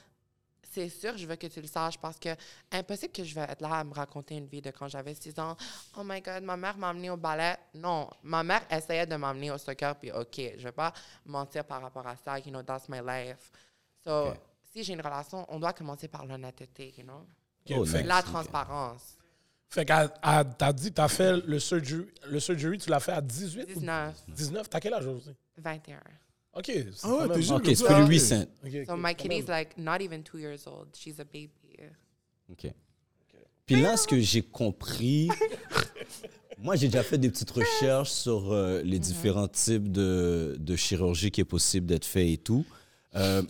c'est sûr, je veux que tu le saches parce que impossible que je vais être là à me raconter une vie de quand j'avais 6 ans. Oh my God, ma mère m'a amené au ballet. Non, ma mère essayait de m'amener au soccer, puis OK, je vais pas mentir par rapport à ça. You know, that's my life. So, si j'ai une relation, on doit commencer par l'honnêteté, you know? Oh, nice. La transparence. Fait qu'à- t'as dit que t'as fait le surgery, le surgery, tu l'as fait à 18 ou 19, 19? T'as quel âge aujourd'hui? 21. Ok. c'est Ah ouais. OK, c'est ça, fait le ok. 800. Ok, So my kitty's même. like not even two years old. She's a baby. OK. Puis là, ce que j'ai compris, moi, j'ai déjà fait des petites recherches sur euh, les différents types de, de chirurgie qui est possible d'être fait et tout. Euh,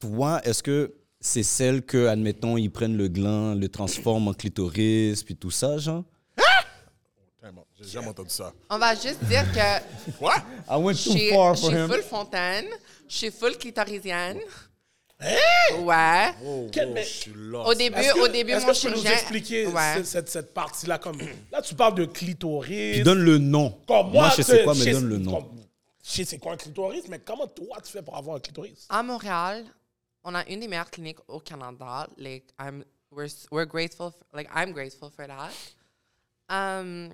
toi, est-ce que c'est celle que, admettons, ils prennent le gland, le transforment en clitoris, puis tout ça, genre? Tellement. J'ai jamais entendu ça. On va juste dire que Quoi? I went je suis je suis full fontaine, je suis full clitorisienne. Ouais. Oh, Quel- oh, mais- je suis là. Au début, que, au début, est-ce mon que tu peux nous expliquer Ouais. cette, cette, cette partie-là comme là tu parles de clitoris. Puis donne le nom. Comme moi, moi, je sais quoi, mais donne le nom. comme- Je sais c'est quoi un clitoris, mais comment toi tu fais pour avoir un clitoris? À Montréal, on a une des meilleures cliniques au Canada. Like, I'm, we're, we're grateful, f- like, I'm grateful for that. Um,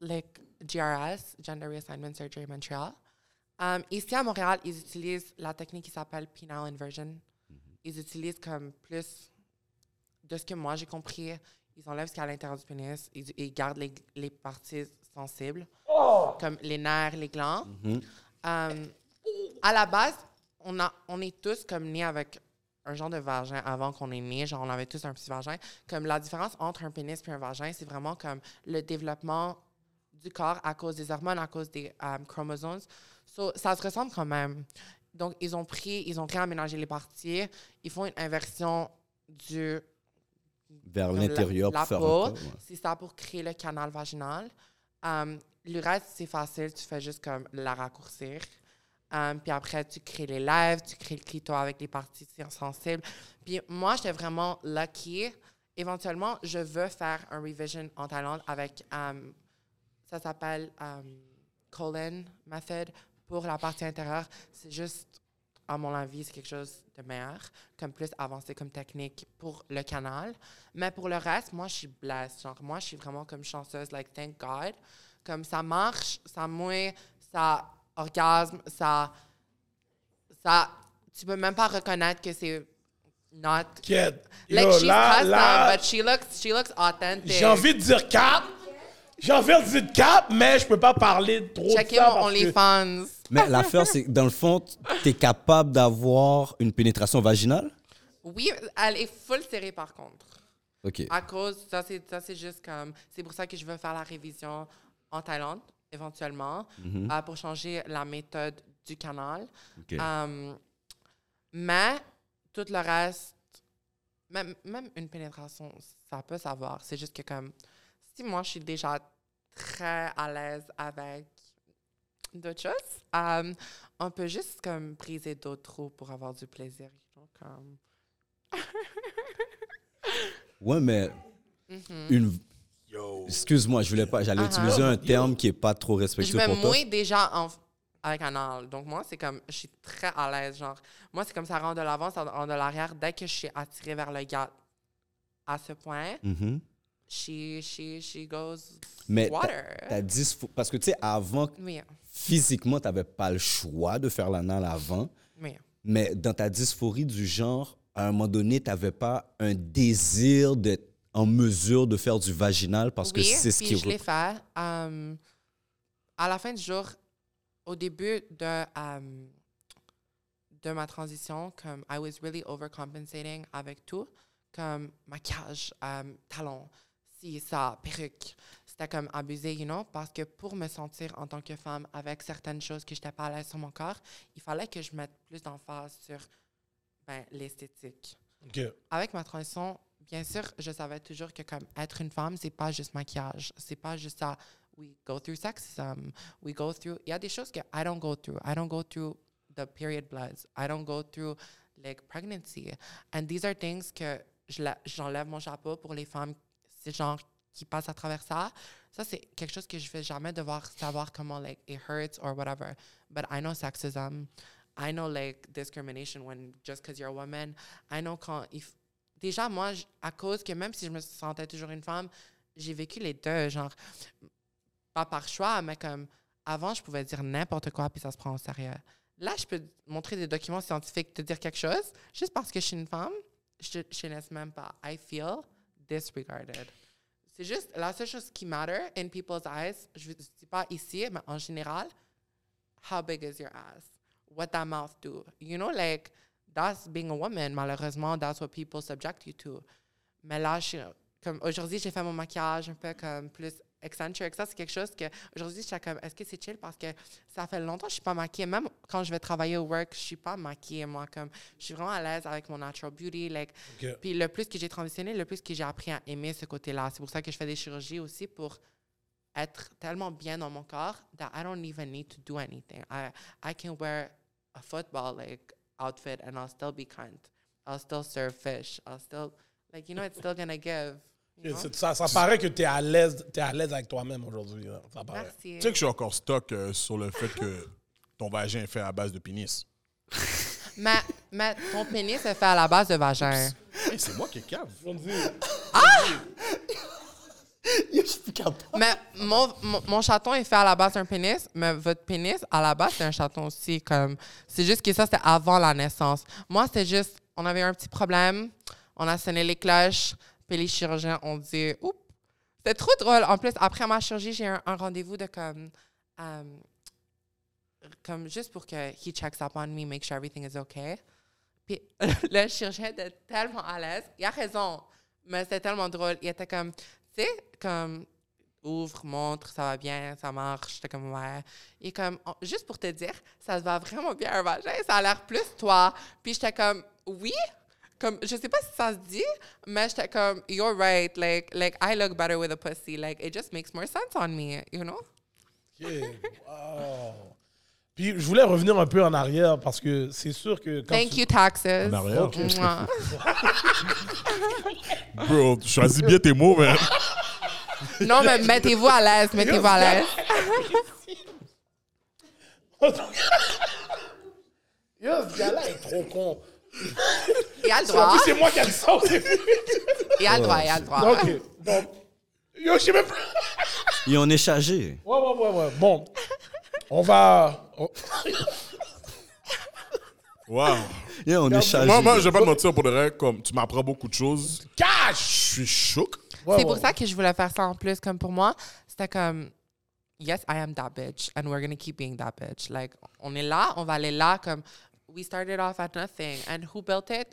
like, GRS, Gender Reassignment Surgery Montreal. Um, ici à Montréal, ils utilisent la technique qui s'appelle penile inversion. Ils utilisent comme plus, de ce que moi j'ai compris, ils enlèvent ce qu'il y a à l'intérieur du pénis, ils, ils gardent les, les parties sensibles, comme les nerfs, les glands. Um, à la base, on, a, on est tous comme nés avec un genre de vagin avant qu'on est né. Genre, on avait tous un petit vagin. Comme la différence entre un pénis et un vagin, c'est vraiment comme le développement du corps à cause des hormones, à cause des um, chromosomes. So, ça se ressemble quand même. Donc, ils ont pris, ils ont réaménagé les parties. Ils font une inversion du Vers l'intérieur la, pour faire la peau. ouais. C'est ça pour créer le canal vaginal. Um, le reste, c'est facile. Tu fais juste comme la raccourcir. Um, puis après, tu crées les lèvres, tu crées le clito avec les parties sensibles. Puis moi, j'étais vraiment lucky. Éventuellement, je veux faire un revision en Thaïlande avec, um, ça s'appelle um, colon method pour la partie intérieure. C'est juste, à mon avis, c'est quelque chose de meilleur, comme plus avancé comme technique pour le canal. Mais pour le reste, moi, je suis blessed. Genre, moi, je suis vraiment comme chanceuse, like, thank God. Comme ça marche, ça mouille, ça orgasme, ça. ça tu peux même pas reconnaître que c'est not. Kid. Like, Yo, she's là, custom, là, but she looks, she looks authentic. j'ai envie de dire cap. J'ai envie de dire cap, mais je peux pas parler trop Checker de ça mon parce que- OnlyFans. Mais l'affaire, c'est que dans le fond, tu es capable d'avoir une pénétration vaginale? Oui, elle est full serrée par contre. OK. À cause, ça c'est, ça c'est juste comme, c'est pour ça que je veux faire la révision en Thaïlande, éventuellement, euh, pour changer la méthode du canal. Um, mais tout le reste, même, même une pénétration, ça peut savoir. C'est juste que comme, si moi je suis déjà très à l'aise avec d'autres choses, um, on peut juste comme briser d'autres trous pour avoir du plaisir. Donc, comme, Ouais, mais une... Excuse-moi, je voulais pas. J'allais Ah, utiliser un terme qui est pas trop je respectueux me pour toi. mouille déjà en, avec anal. Donc, moi, c'est comme, je suis très à l'aise. Genre, moi, c'est comme ça rentre de l'avant, ça rentre de l'arrière. Dès que je suis attirée vers le gars à ce point, Mhm. she, she, she goes Mais water. t'as- t'as dyspho- Parce que, tu sais, avant, Oui, physiquement, tu n'avais pas le choix de faire l'anal avant. oui. Mais dans ta dysphorie du genre, à un moment donné, tu n'avais pas un désir d'être en mesure de faire du vaginal parce que oui, c'est ce qui... je l'ai fait. Um, à la fin du jour, au début de, um, de ma transition, comme I was really overcompensating avec tout, comme maquillage, um, talons, si, ça, perruque. j'étais comme abusée, you know, parce que pour me sentir en tant que femme avec certaines choses que j'étais pas à l'aise sur mon corps, il fallait que je mette plus d'emphase sur ben, l'esthétique. OK. Avec ma transition, bien sûr, je savais toujours que comme être une femme, c'est pas juste maquillage, c'est pas juste ça. We go through sexism, we go through. Il y a des choses que I don't go through. I don't go through the period bloods. I don't go through like pregnancy, and these are things que je j'enlève mon chapeau pour les femmes, gens qui passent à travers ça. Ça c'est quelque chose que je vais jamais devoir savoir comment like it hurts or whatever. But I know sexism. I know like discrimination when just because you're a woman. I know quand il f- déjà moi à cause que même si je me sentais toujours une femme, j'ai vécu les deux genre pas par choix mais comme avant je pouvais dire n'importe quoi puis ça se prend au sérieux. Là je peux montrer des documents scientifiques te dire quelque chose juste parce que je suis une femme, je te laisse même pas. I feel disregarded. C'est juste la seule chose qui matter in people's eyes. Je ne dis pas ici, mais en général, how big is your ass? What that mouth do? You know, like that's being a woman. Malheureusement, that's what people subject you to. Mais là, je comme aujourd'hui, j'ai fait mon maquillage un peu comme plus eccentric. Ça, c'est quelque chose que aujourd'hui, je suis comme, est-ce que c'est chill? Parce que ça fait longtemps que je suis pas maquillée. Même quand je vais travailler au work, je suis pas maquillée. Moi, comme je suis vraiment à l'aise avec mon natural beauty. Like, puis le plus que j'ai transitionné, le plus que j'ai appris à aimer ce côté-là. C'est pour ça que je fais des chirurgies aussi pour être tellement bien dans mon corps that I don't even need to do anything. I I can wear a football like outfit and I'll still be kind. I'll still serve fish. I'll still like you know it's still gonna give. you know? Ça, ça paraît que tu es à l'aise t'es à l'aise avec toi-même aujourd'hui. là. Ça paraît. Merci. Tu sais que je suis encore stock euh, sur le fait que ton vagin est fait à base de pénis. Mais, mais ton pénis est fait à la base de vagin. Hey, c'est moi qui est cave. Dis, Mais mon, mon, chaton est fait à la base d'un pénis, mais votre pénis, à la base, c'est un chaton aussi. Comme, c'est juste que ça, c'était avant la naissance. Moi, c'est juste, on avait un petit problème, on a sonné les cloches, puis les chirurgiens ont dit, oups. C'était trop drôle. En plus, après ma chirurgie, j'ai un, un rendez-vous de comme, euh, comme juste pour que he checks up on me, make sure everything is okay. Puis le chirurgien était tellement à l'aise. Il a raison, mais c'était tellement drôle. Il était comme, comme, ouvre, montre, ça va bien, ça marche. J'étais comme, ouais. Est comme, Oh, juste pour te dire, ça te va vraiment bien un vagin, ça a l'air plus toi. Puis j'étais comme, oui? Comme, je sais pas si ça se dit, mais j'étais comme, you're right. Like, like, I look better with a pussy. Like, it just makes more sense on me, you know? OK. Wow. Puis je voulais revenir un peu en arrière parce que c'est sûr que quand Thank tu- you, taxes. En arrière? Ok. Mouah. Bro, choisis bien tes mots, man. Non, mais mettez-vous à l'aise, mettez-vous à l'aise. Yo, ce gars-là est trop con. Il a le En droit. plus, c'est moi qui ça au début. Il a le droit, il a le droit. OK. Donc, yo, je sais même pas. Et on est chargé. Ouais, ouais, ouais, ouais. Bon, on va. On- Wow. Yeah, on est chargé. Moi, moi, je vais pas te mentir pour de vrai, comme tu m'apprends beaucoup de choses. Je Cash! suis choqué. C'est pour ça que je voulais faire ça en plus. Comme pour moi, c'était comme, yes, I am that bitch, and we're gonna keep being that bitch. Like, on est là, on va aller là. Comme, we started off at nothing, and who built it?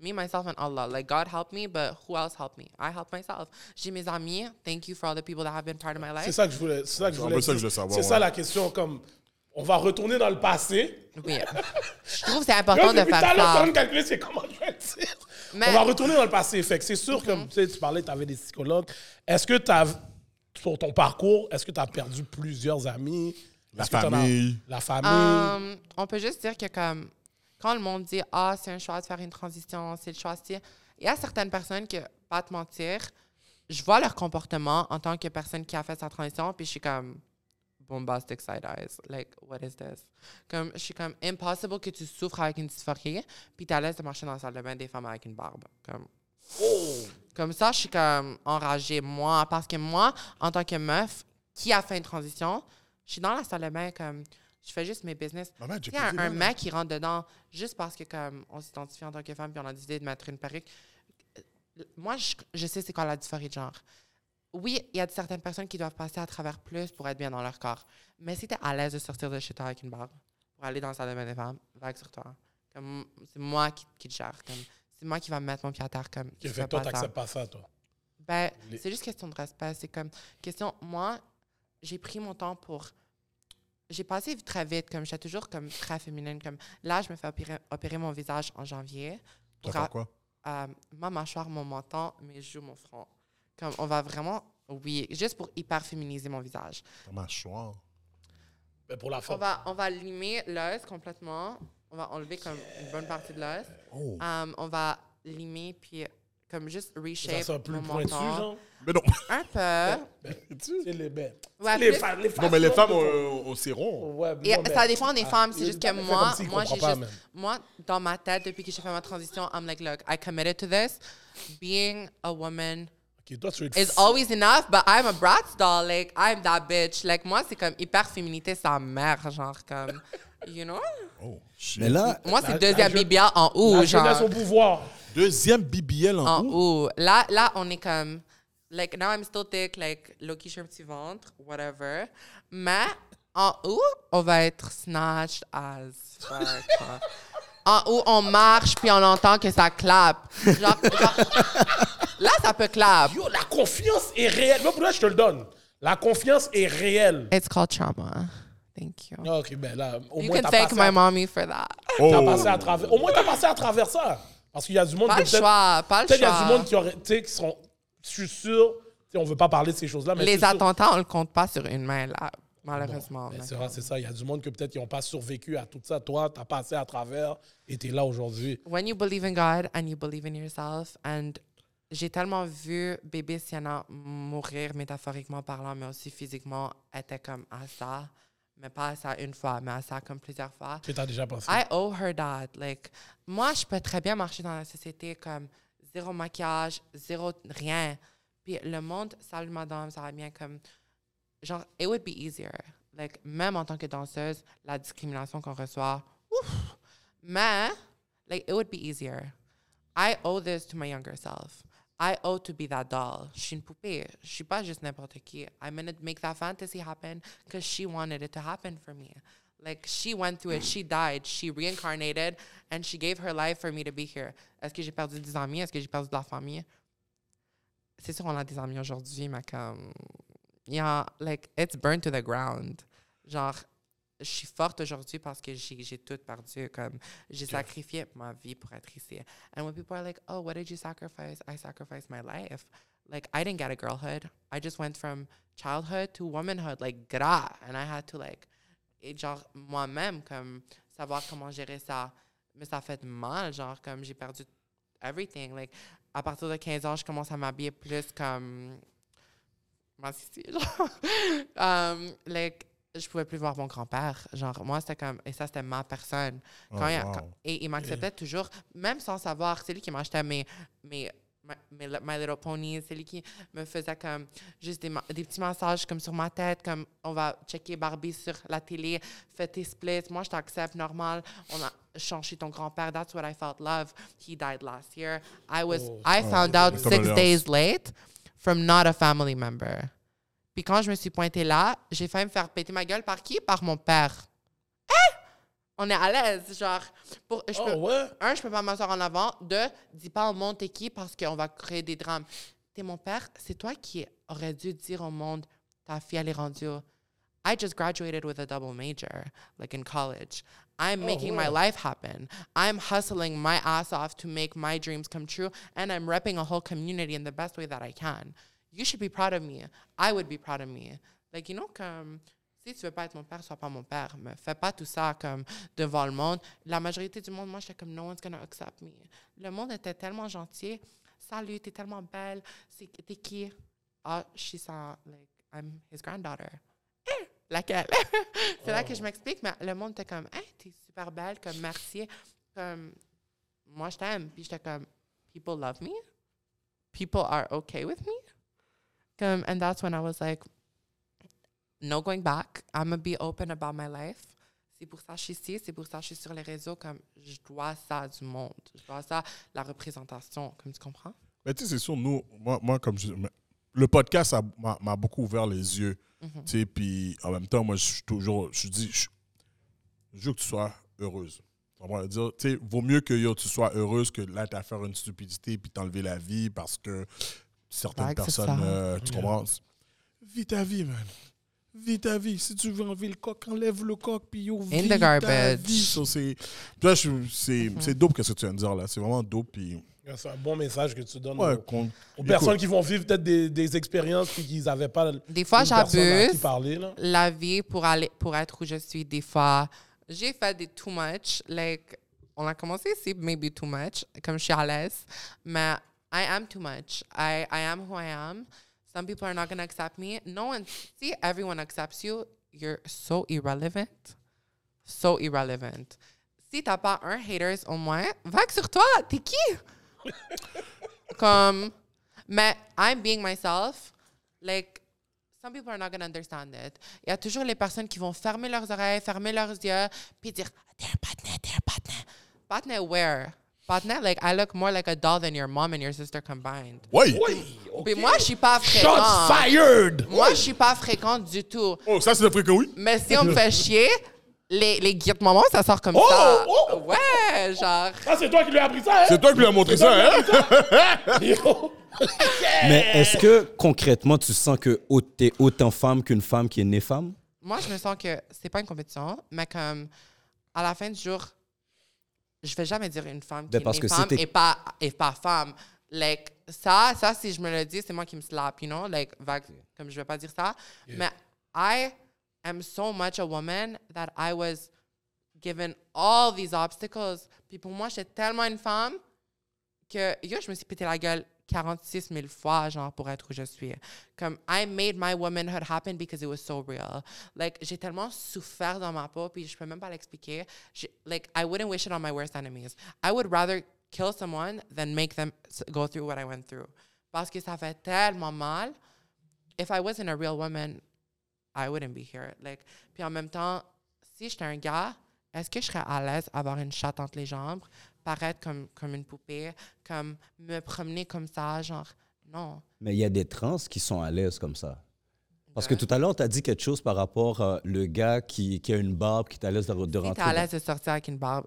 Me, myself, and Allah. Like, God helped me, but who else helped me? I helped myself. J'ai mes amis. Thank you for all the people that have been part of my C'est life. ça que je voulais, c'est ça que je voulais peu ça que je veux savoir, C'est ouais. ça la question. Comme, on va retourner dans le passé. Oui. Je trouve que c'est important de faire ça. on calculer c'est comment je vais le dire? Mais- On va retourner dans le passé. Fait que c'est sûr que tu, sais, tu parlais, tu avais des psychologues. Est-ce que tu as, sur ton parcours, est-ce que tu as perdu plusieurs amis? La famille. La famille. Um, on peut juste dire que comme quand le monde dit ah c'est un choix de faire une transition, c'est le choix de... il y a certaines personnes que pas te mentir, je vois leur comportement en tant que personne qui a fait sa transition puis je suis comme bombastic side eyes, like what is this? Comme je suis comme impossible que tu souffres avec une dysphorie puis à l'aise de marcher dans la salle de bain des femmes avec une barbe, comme comme ça, je suis comme enragée, moi, parce que moi, en tant que meuf qui a fait une transition, je suis dans la salle de bain comme je fais juste mes business. Maman, Il y a un, mec qui rentre dedans juste parce que comme on s'identifie en tant que femme puis on a décidé de mettre une perruque. Moi, je, je sais c'est quoi la dysphorie de genre. Oui, il y a certaines personnes qui doivent passer à travers plus pour être bien dans leur corps. Mais si t'es à l'aise de sortir de chez toi avec une barbe pour aller dans de bain des femmes, vague sur toi. Comme c'est moi qui, qui te gère. Comme c'est moi qui va me mettre mon pied à terre. Comme Qui fait fais toi, t'acceptes pas ça, toi. Ben, c'est juste question de respect. C'est comme question. Moi, j'ai pris mon temps pour. J'ai passé très vite, comme j'étais toujours comme très féminine. Comme là, je me fais opérer, opérer mon visage en janvier. Pour faire a- quoi? euh, ma mâchoire, mon menton, mes joues, mon front. Comme on va vraiment, oui, juste pour hyper féminiser mon visage. Ta mâchoire. Ben, pour la On femme. va, on va limer l'os complètement. On va enlever comme une bonne partie de l'os. Oh. Um, on va limer puis comme juste Ça, reshape c'est un peu mon pointu, menton. genre? Mais non. Un peu. C'est les ben, Ouais, les plus- femmes, les femmes. Non, mais les femmes, on, on c'est rond. Ouais, Et non, mais- ça dépend des Ah, femmes. C'est juste que moi, moi, j'ai juste, man. moi, dans ma tête, depuis que j'ai fait ma transition, I'm like, look, I committed to this. Being a woman Ok, toi, tu es is always enough, but I'm a Bratz doll. Like, I'm that bitch. Like, moi, c'est comme hyper féminité, sa mère, genre, comme, you know? Oh, shit. Mais là, Moi, La- c'est la deuxième jeune- BBL en La haut, genre. au pouvoir. Deuxième BBL en, haut. Là, là, on est comme, like, now I'm still thick, like, Loki, j'ai un petit ventre, whatever. Mais, en haut, on va être snatched as fuck. En haut, on marche, puis on entend que ça clappe. Genre, genre- là, ça peut clap. Yo, la confiance est réelle. Moi, pour là, je te le donne? La confiance est réelle. It's called trauma. Thank you. Ok, ben là, au You moins, can t'as thank passé, my à- mommy for that. t'as Oh. passé à travers. Au moins, t'as passé à travers ça. Parce qu'il y a du monde Pas que le peut-être- choix, pas le Peut-être qu'il y a du choix. monde qui aurait, tu sais, qui sont. Je suis sûr. tu sais, on veut pas parler de ces choses-là, mais Les suis sûr- attentats, on le compte pas sur une main, là, malheureusement. Ben, là. c'est vrai, c'est ça. Il y a du monde que peut-être ils n'ont pas survécu à tout ça. Toi, tu as passé à travers et tu es là aujourd'hui. When you believe in God and you believe in yourself, and j'ai tellement vu bébé Sienna mourir métaphoriquement parlant, mais aussi physiquement, était comme à ça, mais pas à ça une fois, mais à ça comme plusieurs fois. Tu as déjà pensé? I owe her that. Like, moi, je peux très bien marcher dans la société comme zéro maquillage, zéro rien. Puis le monde, salut madame, ça va bien comme. Genre, it would be easier. Like, même en tant que danseuse, la discrimination qu'on reçoit, ouf. Mais, like, it would be easier. I owe this to my younger self. I owe to be that doll. Je suis une poupée. Je suis pas juste n'importe qui. I'm gonna make that fantasy happen because she wanted it to happen for me. Like she went through it, she died, she reincarnated, and she gave her life for me to be here. Est-ce que j'ai perdu des amis? Est-ce que j'ai perdu de la famille? C'est sûr, on a des amis aujourd'hui, mais comme, yeah, like it's burned to the ground. Genre, je suis forte aujourd'hui parce que j'ai j'ai tout perdu. Comme, j'ai sacrifié ma vie pour être ici. And when people are like, oh, what did you sacrifice? I sacrificed my life. Like, I didn't get a girlhood. I just went from childhood to womanhood, like, gras. And I had to, like, et genre, moi-même, comme, savoir comment gérer ça. Mais ça fait mal, genre, comme, j'ai perdu everything. Like, à partir de 15 ans, je commence à m'habiller plus comme. Moi, ici, genre. um, like, je pouvais plus voir mon grand-père. Genre, moi, c'était comme. Et ça, c'était ma personne. Oh, Quand il- wow. quand- et il m'acceptait toujours, même sans savoir. C'est lui qui m'achetait mes, mes, mes, mes My Little Ponies. C'est lui qui me faisait comme juste des, ma- des petits massages comme sur ma tête, comme on va checker Barbie sur la télé, fais tes splits. Moi, je t'accepte normal. On a changé ton grand-père. That's what I felt love. He died last year. I was, Oh. I found out six days late from not a family member. Puis quand je me suis pointée là, j'ai failli me faire péter ma gueule par qui? Par mon père. Hein? On est à l'aise, genre. Pour, je peux- Oh, ouais? un, je peux pas m'asseoir en avant. Deux, dis pas au monde t'es qui? Parce qu'on va créer des drames. T'es mon père, c'est toi qui aurais dû dire au monde ta fille elle est rendue. I just graduated with a double major, like in college. I'm making my ouais. life happen. I'm hustling my ass off to make my dreams come true, and I'm repping a whole community in the best way that I can. You should be proud of me. I would be proud of me. Like, you know, comme, si tu veux pas être mon père, sois pas mon père. Mais fais pas tout ça comme devant le monde. La majorité du monde, moi, j'étais comme, no one's gonna accept me. Le monde était tellement gentil. Salut, t'es tellement belle. C'est- T'es qui? Ah, she's a, like, I'm his granddaughter. Eh, laquelle? C'est là que je m'explique, mais le monde était comme, hey, t'es super belle, comme merci. Comme, moi, je t'aime. Puis j'étais comme, people love me? People are okay with me? Comme, and that's when I was like, no going back. I'm gonna be open about my life. C'est pour ça que je suis ici, c'est pour ça que je suis sur les réseaux. Comme, je dois ça du monde. Je dois ça la représentation. Comme tu comprends? Mais tu sais, c'est sûr, nous, moi, moi comme je, le podcast m'a beaucoup ouvert les yeux. Mhm. Tu sais, puis en même temps, moi, je suis toujours, je dis, je, je veux que tu sois heureuse. On va dire, tu sais, vaut mieux que yo, tu sois heureuse que là, t'as à faire une stupidité puis t'enlever la vie parce que certaines c'est personnes, euh, tu comprends? Vis ta vie, man. Vis ta vie. Si tu veux enlever le coq, enlève le coq, puis yo, vis the ta garbage. vie. So, c'est, c'est, c'est dope que ce que tu viens de dire, là. C'est vraiment dope, puis... C'est un bon message que tu donnes Ouais, aux, personnes écoute, qui vont vivre peut-être des, des expériences puis qu'ils n'avaient pas Des fois, j'abuse. parler. Là. la vie pour aller pour être où je suis des fois j'ai fait des too much like on a commencé ici maybe too much comme je suis à l'aise mais I am too much. I I am who I am. Some people are not going to accept me. No one see everyone accepts you. You're so irrelevant. So irrelevant. Si t'as pas un haters au moins vague sur toi. T'es qui? Comme mais I'm being myself. Like some people are not going to understand it. Il y a toujours les personnes qui vont fermer leurs oreilles, fermer leurs yeux, puis dire They're a partner, they're a partner. Partner where? Partner, like I look more like a doll than your mom and your sister combined. Ouais! Puis moi, je suis pas Shots fréquente. fired! Moi, je suis pas fréquente du tout. Oh, ça, c'est le que oui. Mais si on me fait chier, les, les guides maman, ça sort comme Oh, ça. oh. Ouais, genre. Ah, c'est toi qui lui as appris ça, hein? C'est toi qui lui as montré ça, hein? Mais est-ce que concrètement, tu sens que t'es autant femme qu'une femme qui est née femme? Moi, je me sens que c'est pas une compétition, mais comme à la fin du jour, je vais jamais dire une femme qui Ben, est parce née que femme et pas, et pas femme. Like, ça, ça, si je me le dis, c'est moi qui me slap, you know? Like, vague, comme je vais pas dire ça. Mais I am so much a woman that I was given all these obstacles. Puis pour moi, j'étais tellement une femme que yo, je me suis pété la gueule 46 000 fois, genre, pour être où je suis. Comme, I made my womanhood happen because it was so real. Like, j'ai tellement souffert dans ma peau, puis je peux même pas l'expliquer. Like, I wouldn't wish it on my worst enemies. I would rather kill someone than make them go through what I went through. Parce que ça fait tellement mal. If I wasn't a real woman, I wouldn't be here. Like, puis en même temps, si j'étais un gars, est-ce que je serais à l'aise à avoir une chatte entre les jambes, paraître comme, comme une poupée, comme me promener comme ça, genre, non. Mais il y a des trans qui sont à l'aise comme ça. Parce que tout à l'heure, tu as dit quelque chose par rapport à le gars qui, qui a une barbe, qui est à l'aise de, de Si rentrer. à dans- l'aise de sortir avec une barbe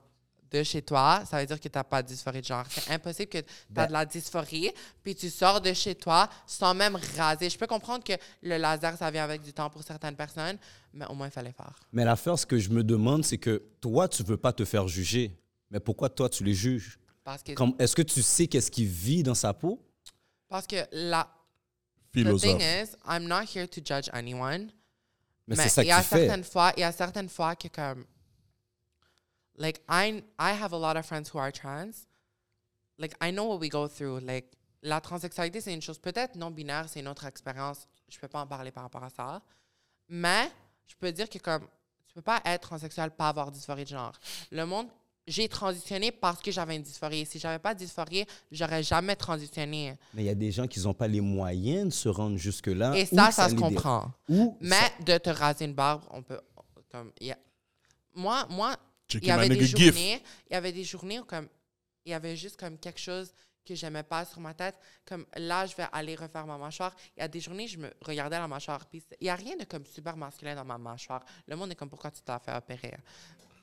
de chez toi, ça veut dire que t'as pas de dysphorie de genre. C'est impossible que t'as de la dysphorie, puis tu sors de chez toi sans même raser. Je peux comprendre que le laser, ça vient avec du temps pour certaines personnes, mais au moins, il fallait faire. Mais l'affaire, ce que je me demande, c'est que toi, tu veux pas te faire juger. Mais pourquoi toi, tu les juges? Parce que, Est-ce que tu sais qu'est-ce qu'il vit dans sa peau? parce que la, the Philosophe. thing is, I'm not here to judge anyone. Mais, Mais c'est ça il y a qu'il fait. certaines fois, il y a certaines fois que comme like I I have a lot of friends who are trans. Like I know what we go through. Like la transsexualité c'est une chose peut-être non binaire, c'est une autre expérience. Je peux pas en parler par rapport à ça. Mais je peux dire que comme tu peux pas être transsexuel pas avoir dysphorie de genre. Le monde j'ai transitionné parce que j'avais une dysphorie. Si j'avais pas de dysphorie, j'aurais jamais transitionné. Mais il y a des gens qui n'ont pas les moyens de se rendre jusque-là. Et ça, ça se comprend. Ou Mais de te raser une barbe, on peut. Comme, y a- moi, moi il y my avait des journées, il y avait des journées où comme, il y avait juste comme quelque chose que j'aimais pas sur ma tête. Comme là, je vais aller refaire ma mâchoire. Il y a des journées, je me regardais la mâchoire. Puis il y a rien de comme super masculin dans ma mâchoire. Le monde est comme pourquoi tu t'as fait opérer?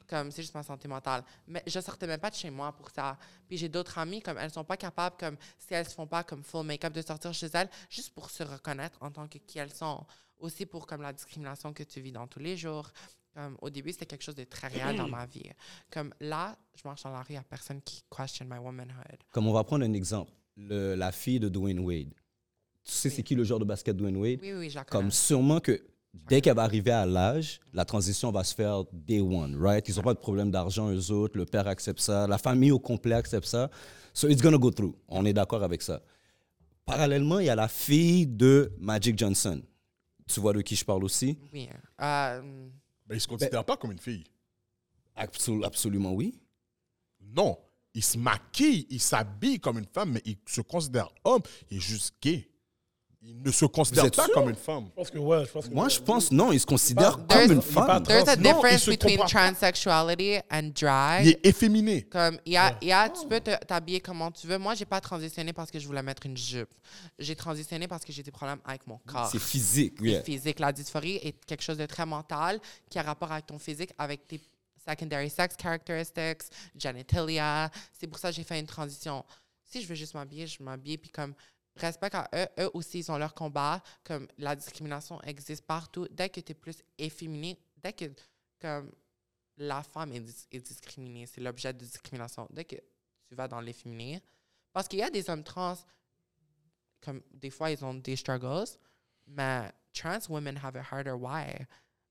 Comme c'est juste ma santé mentale. Mais je sortais même pas de chez moi pour ça. Puis j'ai d'autres amies comme elles sont pas capables comme si elles se font pas comme full make-up de sortir chez elles juste pour se reconnaître en tant que qui elles sont. Aussi pour comme la discrimination que tu vis dans tous les jours. Comme, au début, c'était quelque chose de très réel dans ma vie. Comme là, je marche dans la rue, il n'y a personne qui question my womanhood. Comme on va prendre un exemple. Le- la fille de Dwayne Wade. Tu sais, c'est qui le joueur de basket Dwayne Wade? Oui, oui, je la connais. Comme sûrement que dès qu'elle va arriver à l'âge, la transition va se faire day one, right? Ils n'ont pas de problème d'argent, eux autres. Le père accepte ça. La famille au complet accepte ça. So it's gonna go through. On est d'accord avec ça. Parallèlement, il y a la fille de Magic Johnson. Tu vois de qui je parle aussi? Oui. Euh, Ben, il se considère pas comme une fille. Absol- absolument oui. Non. Il se maquille, il s'habille comme une femme, mais il se considère homme. Il est juste gay. Il ne se considère pas sûr? comme une femme. Je pense que ouais, je pense que Moi, je pense non, il se considère There's- comme une il femme. trans. there's a Non, il difference se between transsexuality and drag. Il est efféminé. Comme, il y a, il y a- tu peux te- t'habiller comment tu veux. Moi, j'ai pas transitionné parce que je voulais mettre une jupe. J'ai transitionné parce que j'ai des problèmes avec mon corps. C'est physique, oui. C'est physique. La dysphorie est quelque chose de très mental qui a rapport avec ton physique, avec tes secondary sex characteristics, genitalia. C'est pour ça que j'ai fait une transition. Si je veux juste m'habiller, je m'habille. Puis comme respect à eux. Eux aussi, ils ont leur combat. Comme la discrimination existe partout. Dès que tu es plus efféminé, dès que comme la femme est, est discriminée, c'est l'objet de discrimination. Dès que tu vas dans l'efféminé, parce qu'il y a des hommes trans, comme des fois, ils ont des struggles, mais trans women have it harder. Why?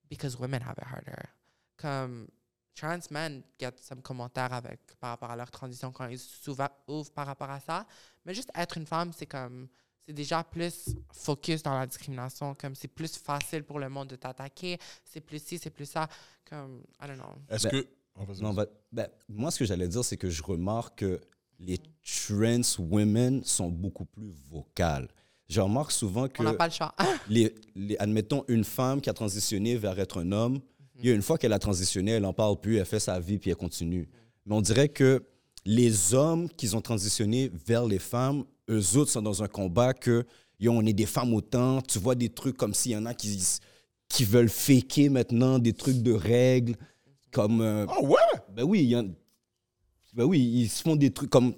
Because women have it harder. Comme trans men get some commentaires avec, par rapport à leur transition quand ils s'ouvrent ouvrent par rapport à ça. Mais juste être une femme, c'est comme. C'est déjà plus focus dans la discrimination. Comme c'est plus facile pour le monde de t'attaquer. C'est plus ci, c'est plus ça. Comme, I don't know. Est-ce Ben, que. Oh, Non, ben, ben, moi, ce que j'allais dire, c'est que je remarque que les trans women sont beaucoup plus vocales. Je remarque souvent que, On n'a pas le choix. les, les- admettons, une femme qui a transitionné vers être un homme, il y a une fois qu'elle a transitionné, elle n'en parle plus, elle fait sa vie, puis elle continue. Mais on dirait que les hommes qui ont transitionné vers les femmes, eux autres sont dans un combat que, yo, on est des femmes autant, tu vois des trucs comme s'il y en a qui, qui veulent faker maintenant des trucs de règles, comme... euh, Ah ouais? ben oui, il y en- ben oui, ils se font des trucs comme.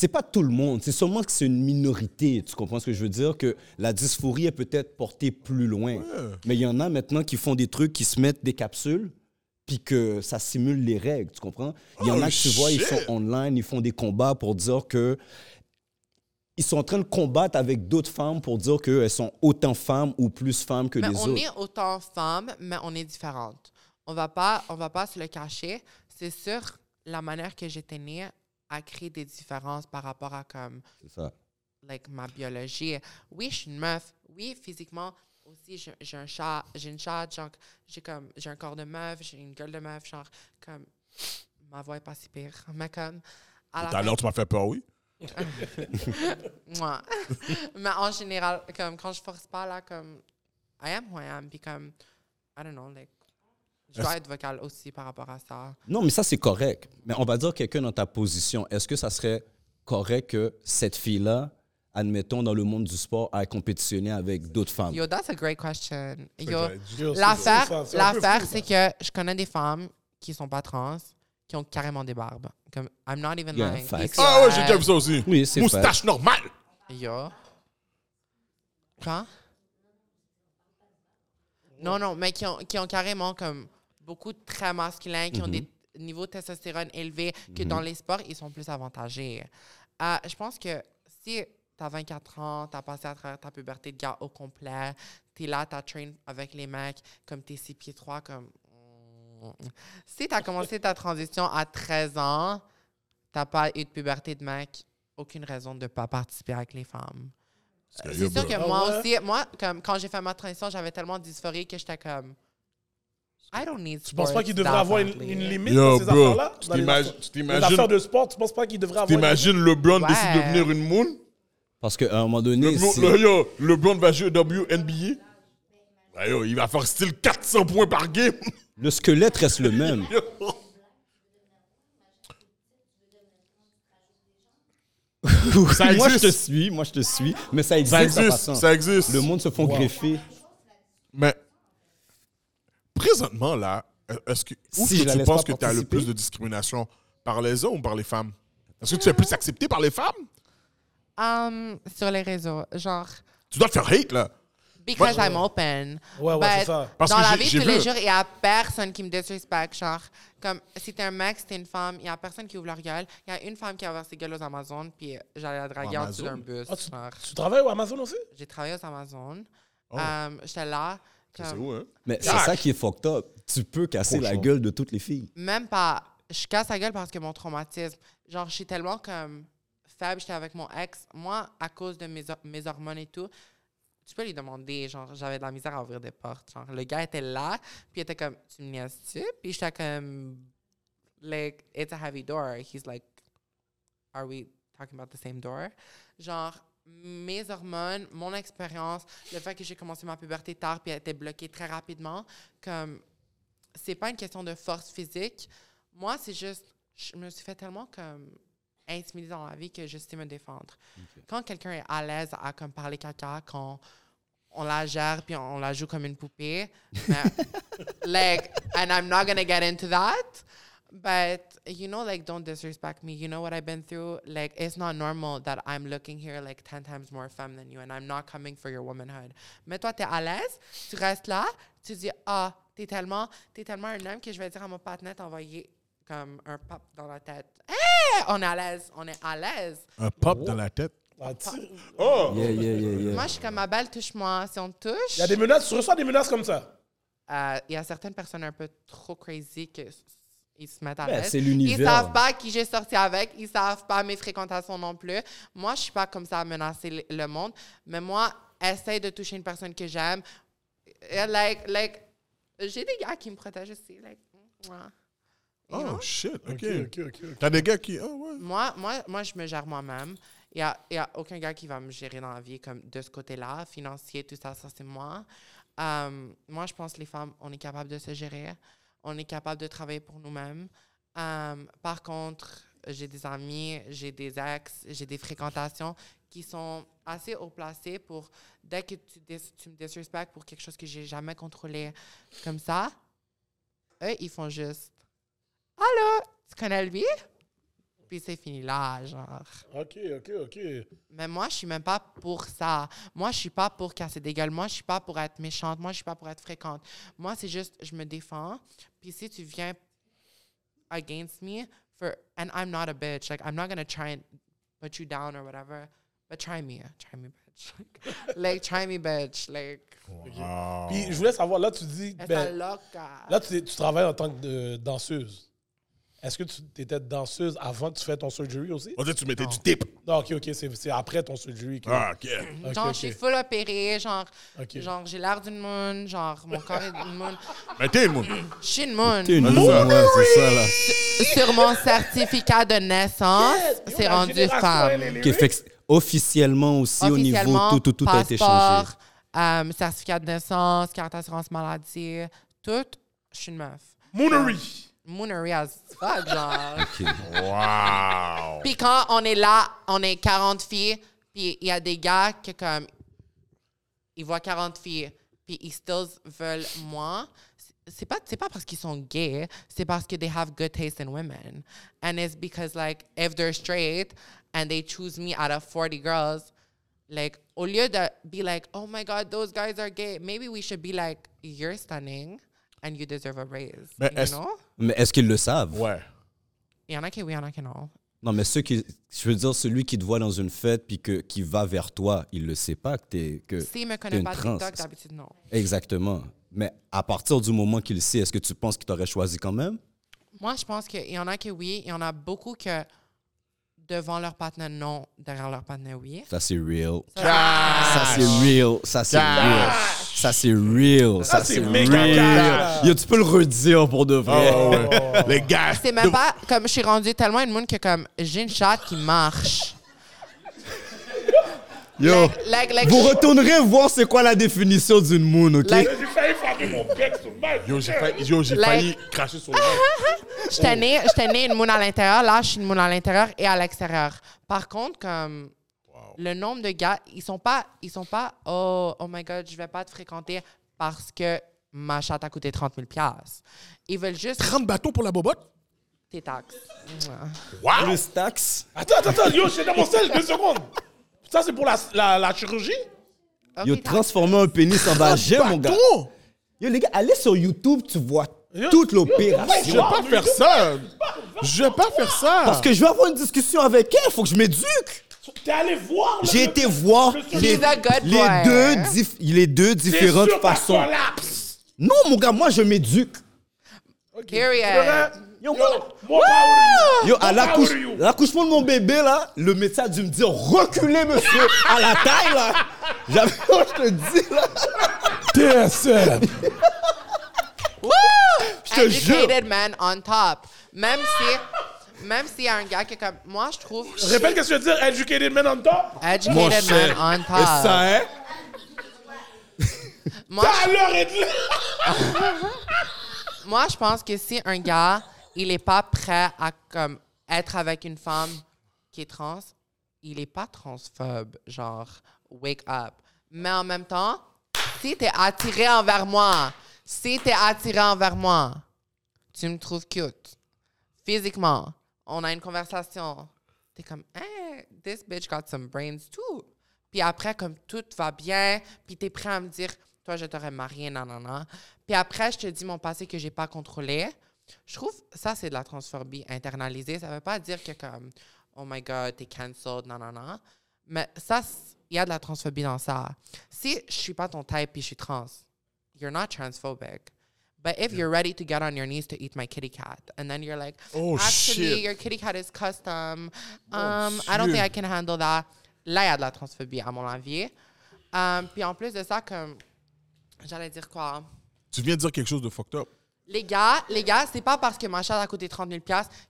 C'est pas tout le monde, c'est seulement que c'est une minorité. Tu comprends ce que je veux dire? Que la dysphorie est peut-être portée plus loin. Mais il y en a maintenant qui font des trucs, qui se mettent des capsules, puis que ça simule les règles. Tu comprends? Il y en Oh, a que tu vois, ils sont online, ils font des combats pour dire que. Ils sont en train de combattre avec d'autres femmes pour dire qu'elles sont autant femmes ou plus femmes que Mais les on autres. est autant femmes, mais on est différentes. On va pas, on va pas se le cacher. C'est sûr, la manière que j'étais née a créé des différences par rapport à comme C'est ça. like, ma biologie. Oui, je suis une meuf. Oui, physiquement aussi, j'ai un chat, j'ai une chatte, genre, j'ai comme, j'ai un corps de meuf, j'ai une gueule de meuf, genre, comme, ma voix est pas si pire. Mais comme, l'heure, tu m'as fait peur, oui? Mouah. Mais en général, comme quand je force pas là, comme I am who I am, puis comme I don't know, like je dois être vocale aussi par rapport à ça. Non, mais ça, c'est correct. Mais on va dire quelqu'un dans ta position. Est-ce que ça serait correct que cette fille-là, admettons, dans le monde du sport, aille compétitionner avec d'autres femmes? Yo, that's a great question. Yo, l'affaire, c'est l'affaire, que je connais des femmes qui sont pas trans, qui ont carrément des barbes. Comme I'm not even Yeah, lying. Ah ouais, j'ai déjà vu ça aussi. Oui, c'est Moustache normale. Yo. Quoi? Non, non, mais qui ont, qui ont carrément comme beaucoup de traits masculins, qui ont des niveaux de testostérone élevés, que dans les sports, ils sont plus avantagés. Euh, je pense que si tu as 24 ans, tu as passé à travers ta puberté de gars au complet, tu es là, tu as train avec les mecs, comme tu es 6 pieds 3, comme. Si tu as commencé ta transition à 13 ans, tu pas eu de puberté de mec, aucune raison de ne pas participer avec les femmes. Euh, C'est sûr que Ah moi ouais? aussi, moi, comme quand j'ai fait ma transition, j'avais tellement de dysphorie que j'étais comme. I don't need Tu penses pas sports qu'il devrait avoir une, une limite Yo, dans ces bro, affaires-là? tu t'imagines- Les affaires de sport, tu penses pas qu'il devrait avoir une T'imagines LeBron Ouais. décide de devenir une moon? Parce qu'à un moment donné, Le, le, yo, LeBron va jouer WNBA? Ben yo, il va faire style 400 points par game. le squelette reste le même. Ça moi, je te suis, moi, je te suis. Mais ça existe, Ça existe, passant. ça existe. Le monde se font greffer. Mais présentement, là, est-ce que, où Si est-ce je que la tu penses que tu as le plus de discrimination par les hommes ou par les femmes? Est-ce que tu es plus accepté par les femmes? Um, sur les réseaux, genre, Tu dois te faire hate, là. because Moi, I'm open. Ouais, ouais, But c'est ça. Parce dans que la vie de tous les jours, il n'y a personne qui me disrespecte. Genre, comme si t'es un mec, si t'es une femme, il n'y a personne qui ouvre leur gueule. Il y a une femme qui a ouvert ses gueules aux Amazones, puis j'allais la draguer en dessous d'un Amazon? bus. Ah, tu, genre. tu travailles au Amazon aussi? J'ai travaillé aux Amazones. Oh. Um, J'étais là. C'est comme- où, hein? Mais c'est ça qui est fucked up. Tu peux casser la gueule de toutes les filles. Même pas. Je casse la gueule parce que mon traumatisme. Genre, je suis tellement comme faible. J'étais avec mon ex. Moi, à cause de mes hormones et tout, tu peux lui demander. Genre, j'avais de la misère à ouvrir des portes. Genre, le gars était là, puis il était comme, tu me niaises-tu? Puis j'étais comme, like, it's a heavy door. He's like, are we talking about the same door? Genre, mes hormones, mon expérience, le fait que j'ai commencé ma puberté tard puis elle était bloquée très rapidement, comme c'est pas une question de force physique. Moi, c'est juste, je me suis fait tellement comme intimider dans la vie que je sais me défendre. Quand quelqu'un est à l'aise à comme parler caca, quand on la gère puis on la joue comme une poupée, mais, like, and I'm not gonna get into that, But you know, like, don't disrespect me. You know what I've been through? Like, it's not normal that I'm looking here like ten times more femme than you, and I'm not coming for your womanhood. Mais toi, t'es à l'aise. Tu restes là. Tu dis, ah, t'es tellement, t'es tellement un homme que je vais dire à mon partenaire d'envoyer comme un pop dans la tête. Hey, on est à l'aise. On est à l'aise. Un pop dans la tête? Ah, Oh! Yeah, yeah, yeah, yeah. Moi, je suis comme ma belle, touche-moi. Si on te touche, Il y a des menaces, tu reçois des menaces comme ça? euh, il y a certaines personnes un peu trop crazy que ils se mettent à Ben, l'aise. c'est l'univers. Ils savent pas qui j'ai sorti avec. Ils savent pas mes fréquentations non plus. Moi, je suis pas comme ça à menacer le- monde. Mais moi, essaye de toucher une personne que j'aime. Euh, Like, like, j'ai des gars qui me protègent aussi. Like, ouais. You Oh, know? shit. OK. Ok, ok, ok. ok. T'as des gars qui. Oh, ouais. Moi, moi, moi, je me gère moi-même. Il n'y a, il y a aucun gars qui va me gérer dans la vie comme de ce côté-là, financier, tout ça, ça c'est moi. Euh, moi, je pense que les femmes, on est capable de se gérer. On est capable de travailler pour nous-mêmes. Euh, par contre, j'ai des amis, j'ai des ex, j'ai des fréquentations qui sont assez haut placées pour, dès que tu, tu me disrespectes pour quelque chose que j'ai jamais contrôlé comme ça, eux, ils font juste Allô, tu connais lui? Puis c'est fini là, genre. Ok, ok, ok. Mais moi, je suis même pas pour ça. Moi, je suis pas pour casser des gueules. Moi, je suis pas pour être méchante. Moi, je suis pas pour être fréquente. Moi, c'est juste, je me défends. Puis si tu viens against me, for, and I'm not a bitch. Like, I'm not gonna try and put you down or whatever. But try me. Try me, bitch. like, try me, bitch. Like, Puis je voulais savoir, là, tu dis. Ben, là, tu, tu travailles en tant que de- danseuse. Est-ce que tu étais danseuse avant que tu fasses ton surgery aussi? On dirait que tu mettais du tape. Non, ok, ok, c'est c'est après ton surgery. que- Ah, OK. Ok, genre, je suis full opérée. Genre, genre j'ai l'air d'une moon. Genre, mon corps est d'une moon. Mais t'es une moune. Je suis une moon. T'es une ça. ouais, c'est ça, là. Sur mon certificat de naissance, c'est rendu femme. fait que officiellement aussi, au niveau, tout, tout, tout a été changé. euh, certificat de naissance, carte d'assurance maladie, tout, je suis une meuf. Moonery. Moonery as fuck, genre. Ok. Wow. Puis quand on est là, on est 40 filles, puis il y a des gars qui, comme, ils voient 40 filles, puis ils still veulent moi. C'est pas, c'est pas parce qu'ils sont gays, c'est parce que they have good taste in women. And it's because, like, if they're straight and they choose me out of 40 girls, like, au lieu de be like, oh my God, those guys are gay, maybe we should be like, you're stunning and you deserve a raise. Mais you est-ce- know? Mais est-ce qu'ils le savent? Ouais. Il y en a qui oui, il y en a qui non. Non, mais ceux qui, je veux dire, celui qui te voit dans une fête puis que, qui va vers toi, il le sait pas que t'es que. S'il me t'es connaît une pas trans. TikTok, d'habitude, non. Exactement. Mais à partir du moment qu'il sait, est-ce que tu penses qu'il t'aurait choisi quand même? Moi, je pense qu'il y en a que oui, il y en a beaucoup que devant leur partenaire, non, derrière leur partenaire, oui. Ça, c'est real. Ça, Ça, c'est real. Ça, c'est real. Ça, c'est real. Ça, c'est real. Yo, tu peux le redire pour de vrai. Oh, ouais. Les gars. C'est même pas comme je suis rendue tellement une moune que comme j'ai une chatte qui marche. Yo, Like, like, like, vous je- retournerez voir c'est quoi la définition d'une moon, ok? Like- J'ai failli frapper mon bec sur le. Yo, j'ai failli, yo, j'ai Like- failli cracher sur le mic. Née, j'étais née une moune à l'intérieur. Là, je suis une moune à l'intérieur et à l'extérieur. Par contre, comme le nombre de gars, ils sont pas, ils sont pas, oh, oh my god, je vais pas te fréquenter parce que ma chatte a coûté 30 000 Ils veulent juste 30 bateaux pour la bobotte? tes taxes. Wow! Plus taxe. Attends, attends, attends, yo, j'étais dans mon sel, deux secondes. Ça, c'est pour la, la, la chirurgie? Yo, transformer un pénis en vagin, mon gars. Yo, les gars, allez sur YouTube, tu vois Yo, toute Je l'opération. vais pas faire ça. Je vais pas faire ça. Parce que je vais avoir une discussion avec elle, faut que je m'éduque. T'es allé voir? J'ai été voir les, les deux, dif- les deux T'es différentes façons. Non, mon gars, moi, je m'éduque. Period. Yo. Yo, à l'accouchement de mon bébé, là, le médecin a dû me dire reculez, monsieur, à la taille, là. J'avais, je te dis, là. TSM. Je te jure. Educated man on top. Même si, même s'il y a un gars qui est comme, moi, je trouve Répète qu'est-ce que tu veux dire, educated men on top? educated Mon man cher. on Et top. ça, hein? Moi, À l'heure et demie. Moi, je pense que si un gars, il n'est pas prêt à comme, être avec une femme qui est trans, il n'est pas transphobe. Genre, wake up. Mais en même temps, si tu es attiré envers moi, si tu es attiré envers moi, tu me trouves cute. physiquement, on a une conversation, t'es comme, hey, this bitch got some brains too. Puis après, comme tout va bien, puis t'es prêt à me dire, toi, je t'aurais marié, non. Puis après, je te dis mon passé que j'ai pas contrôlé. Je trouve ça, c'est de la transphobie internalisée. Ça veut pas dire que comme, oh my god, t'es cancelled, non, non, non. Mais ça, il y a de la transphobie dans ça. Si je suis pas ton type puis je suis trans, you're not transphobic. But if you're ready to get on your knees to eat my kitty cat, and then you're like, Oh, actually, shit. your kitty cat is custom. Um, I don't think I can handle that. Là, il y a de la transphobie, à mon avis. Um, puis en plus de ça, comme, j'allais dire quoi? Tu viens de dire quelque chose de fucked up. Les gars, les gars, c'est pas parce que ma chatte a coûté 30 000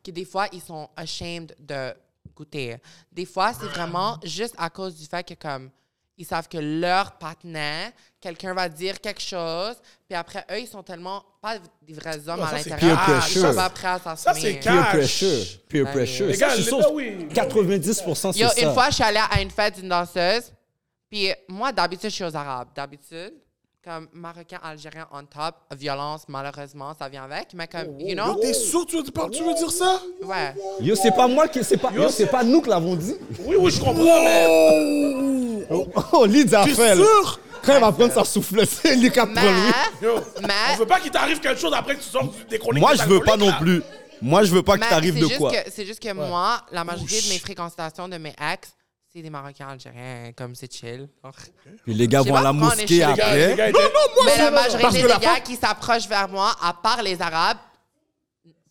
que des fois, ils sont ashamed de goûter. Des fois, c'est vraiment juste à cause du fait que, comme, ils savent que leur partenaire, quelqu'un va dire quelque chose, puis après, eux, ils sont tellement pas des vrais hommes Non, à ça, l'intérieur. Ah, Ils sont pas prêts à Ça, c'est Peer pressure. Peer Ouais. pressure. Les Ça, gars, ah sûr, oui. 90% c'est ça. une fois, je suis allée à une fête d'une danseuse. Puis moi, d'habitude, je suis aux Arabes. D'habitude, comme Marocain, Algérien on top, violence, malheureusement, ça vient avec. Mais comme, you know, Yo, t'es sûr que tu veux, tu veux dire ça? ouais. Yo, c'est pas moi qui. C'est pas, yo, c'est pas nous qui l'avons dit. Oui, oui, je comprends, mais. Oh, oh Lyd a T'es fait. là. sûr? Quand elle va prendre sa souffle, c'est les quatre Mais, Yo, mais, on veut pas qu'il t'arrive quelque chose après que tu sortes des chroniques. Moi, je veux pas non plus. Moi, je veux pas t'arrives c'est de quoi. que- C'est juste que moi, la majorité de mes fréquentations de mes ex, c'est des Marocains algériens, comme c'est chill. Genre. Puis les gars vont à la mosquée chez les Les gars, les après. gars étaient- Mais la parce majorité des gars qui s'approchent vers moi, à part les Arabes,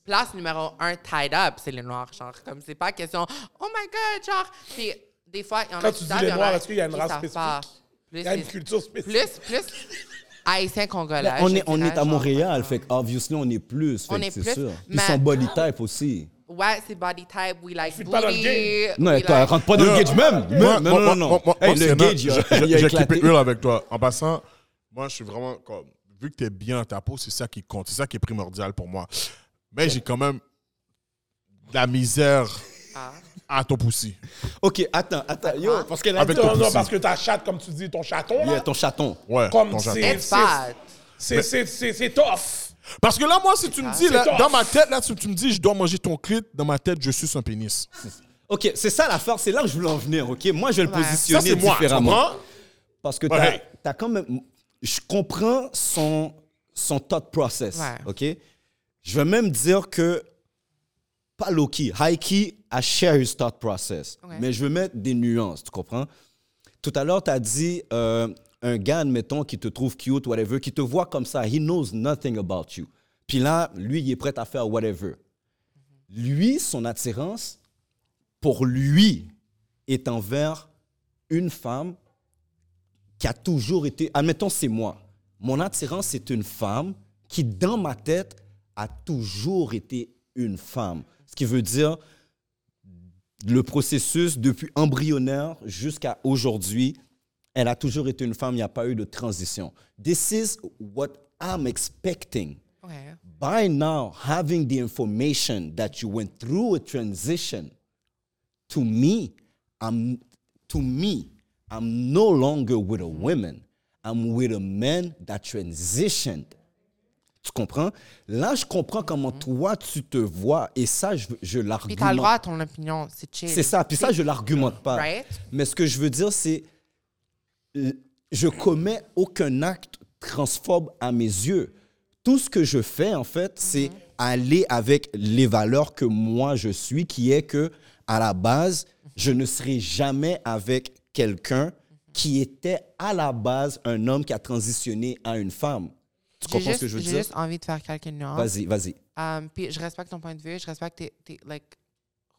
place numéro un tied up, c'est les Noirs. Genre, comme c'est pas question, oh my god, genre. Puis des fois, il y en a Quand tu dis les il y en Noirs, est-ce qu'il y a une race spécifique? Il y a une culture spécifique. plus, plus haïtien congolais. On est, on est à genre, Montréal, fait que obviously on est plus. C'est plus, sûr. Puis mais- son body type aussi. Ouais, c'est body type, we like Fuis pas dans le booty. Non, like- rentre pas dans le gauge même. Moi, Non, non, moi, non, Hey, le gauge, keep it real avec toi. En passant, moi, je suis vraiment comme. Vu que t'es bien dans ta peau, c'est ça qui compte. C'est ça qui est primordial pour moi. Mais j'ai quand même de la misère Ah. à ton poussi. Ok, attends, attends. Yo, parce qu'elle a Avec Non, non, parce que ta chatte, comme tu dis, ton chaton, Yeah, là, ton chaton. Ouais. Comme c'est- c'est tough. Parce que là, moi, si tu me dis, là, dans ma tête, là, si tu me dis, je dois manger ton clit, dans ma tête, je suis un pénis. Ok, c'est ça l'affaire, c'est là que je voulais en venir, ok? Moi, je vais le Ouais. Ça, positionner c'est moi. Tu différemment. comprends? Parce que Ouais. t'as as quand même. Je comprends son, son thought process. Ouais. OK? Je vais même dire que. Pas low-key. High-key, I share his thought process. Ouais. Mais je veux mettre des nuances, tu comprends? Tout à l'heure, tu as dit euh, un gars, admettons, qui te trouve cute, whatever, qui te voit comme ça, he knows nothing about you. Puis là, lui, il est prêt à faire whatever. Lui, son attirance, pour lui, est envers une femme qui a toujours été. Admettons, c'est moi. Mon attirance, c'est une femme qui, dans ma tête, a toujours été une femme. Ce qui veut dire le processus depuis embryonnaire jusqu'à aujourd'hui, elle a toujours été une femme, il n'y a pas eu de transition. This is what I'm expecting. Ouais. By now, having the information that you went through a transition, to me, I'm to me, I'm no longer with a woman. I'm with a man that transitioned. Tu comprends? Là, je comprends comment toi, tu te vois. Et ça, je, je Puis t'as le l'argumente. droit à ton opinion, c'est chill. C'est ça. Puis ça, je l'argumente pas. Right? Mais ce que je veux dire, c'est je commets aucun acte transphobe à mes yeux. Tout ce que je fais, en fait, c'est aller avec les valeurs que moi je suis, qui est que, à la base, je ne serai jamais avec quelqu'un qui était à la base un homme qui a transitionné à une femme. Tu J'ai comprends ce que je veux j'ai dire? juste envie de faire quelques nuances. Vas-y, vas-y. Um, puis je respecte ton point de vue, je respecte tes, tes- like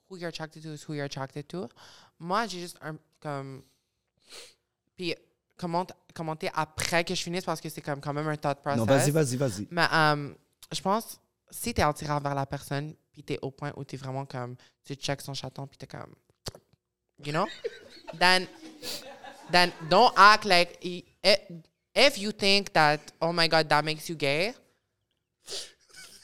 who you're attracted to is who you're attracted to. Moi, j'ai juste un comme puis commente, commenter après que je finisse? Parce que c'est comme quand même un thought process. Non, vas-y, vas-y, vas-y. Mais um, je pense si t'es attiré vers la personne puis t'es au point où t'es vraiment comme tu checks son chaton puis t'es comme you know? Then then don't act like i- if you think that oh my god that makes you gay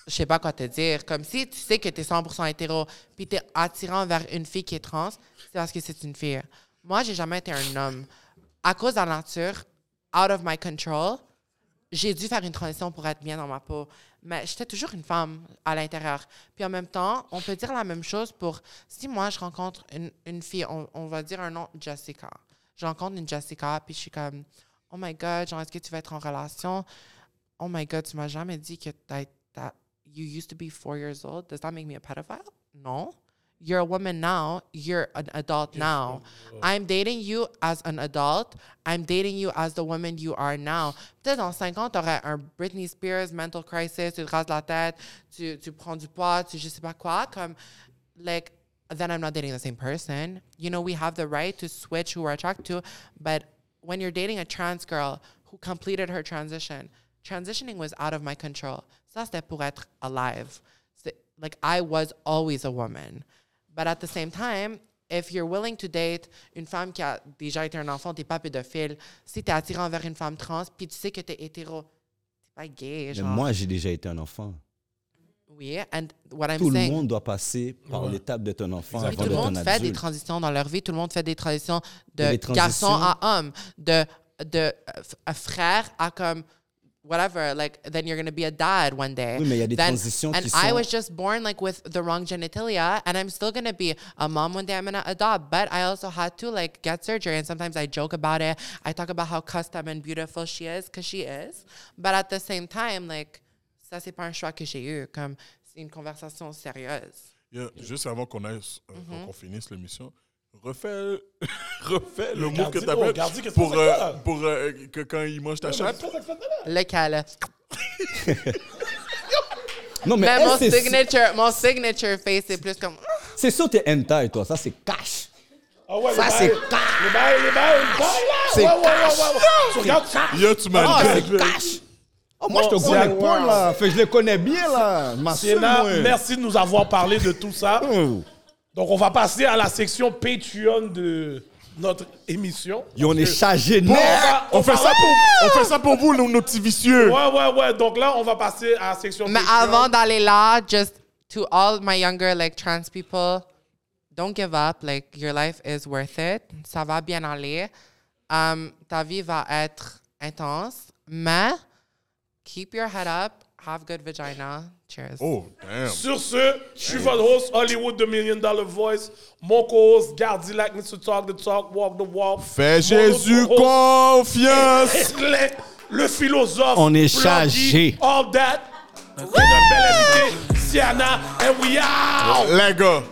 je sais pas quoi te dire. Comme si tu sais que tu es 100% hétéro, puis tu es attirant vers une fille qui est trans, c'est parce que c'est une fille. Moi, j'ai jamais été un homme. À cause de la nature, out of my control, j'ai dû faire une transition pour être bien dans ma peau. Mais j'étais toujours une femme à l'intérieur. Puis en même temps, on peut dire la même chose pour si moi je rencontre une, une fille, on, on va dire un nom, Jessica. Je rencontre une Jessica, puis je suis comme, oh my god, genre, est-ce que tu vas être en relation? Oh my god, tu m'as jamais dit que t'as- you used to be four years old. Does that make me a pedophile? No. You're a woman now. You're an adult now. I'm dating you as an adult. I'm dating you as the woman you are now. Peut-être dans 5 ans, tu aurais un Britney Spears mental crisis, tu te rases la tête, tu, tu prends du poids, tu je sais pas quoi. Comme, like, then I'm not dating the same person. You know, we have the right to switch who we're attracted to. But when you're dating a trans girl who completed her transition, transitioning was out of my control. Ça, c'était pour être alive. Like, I was always a woman. But at the same time, if you're willing to date une femme qui a déjà été un enfant, t'es pas pédophile, si t'es attiré envers une femme trans, puis tu sais que t'es hétéro, t'es pas gay, Mais moi, j'ai déjà été un enfant. oui, and what I'm Tout le saying... monde doit passer par l'étape d'être un enfant avant tout le monde fait des transitions dans leur vie. Tout le monde fait des transitions de garçon à homme, de, de euh, à frère à comme whatever. Like then you're gonna be a dad one day. Oui, mais y a des Then- transitions And qui I sont- was just born like with the wrong genitalia, and I'm still gonna be a mom one day. I'm gonna adopt, but I also had to like get surgery, and sometimes I joke about it. I talk about how custom and beautiful she is, because she is. But at the same time, like ça c'est pas un choix que j'ai eu. Comme c'est une conversation sérieuse. Yeah, Juste avant qu'on aille, euh, Mm-hmm. qu'on finisse l'émission, refais, refais le mot que tu oh, fait pour, euh, pour euh, que quand il mange ta chatte. Le. Non, mais Mais elle, mon c'est- signature, mon signature face, c'est plus comme. c'est sûr t'es hentai, toi. Ça, c'est cash. Ah ouais, Ça, les c'est bails- Les bails, les bails, une baille, là. C'est Ouais, ouais, ouais, ouais, ouais. Tu regardes ça? Yo, tu m'as Ah, dit. c'est cash. Oh, moi, je te connais c'est- pas, là. Fait que je les connais bien, là. Ma Sienna, soeur, moi. merci de nous avoir parlé de tout ça. Oh. Donc, on va passer à la section Patreon de notre émission. Yo, on est chargé Bon, net. on va- On fait ça pour, on fait ça pour vous, nos, nos petits vicieux. Ouais, ouais, ouais. Donc là, on va passer à la section Mais Patreon. avant d'aller là, just to all my younger like trans people, don't give up. Like your life is worth it. Ça va bien aller. Um, ta vie va être intense, mais keep your head up. Have good vagina. Cheers. Oh, damn. Sur ce, je suis votre host, Hollywood, The Million Dollar Voice. Mon co-host, Gardi like Mr. Talk the Talk, Walk the Walk. Fais Mon Jésus autre confiance. Esclin, le philosophe. On est chargé. All that. Et notre belle invitée, Sienna. And we out. Les gars.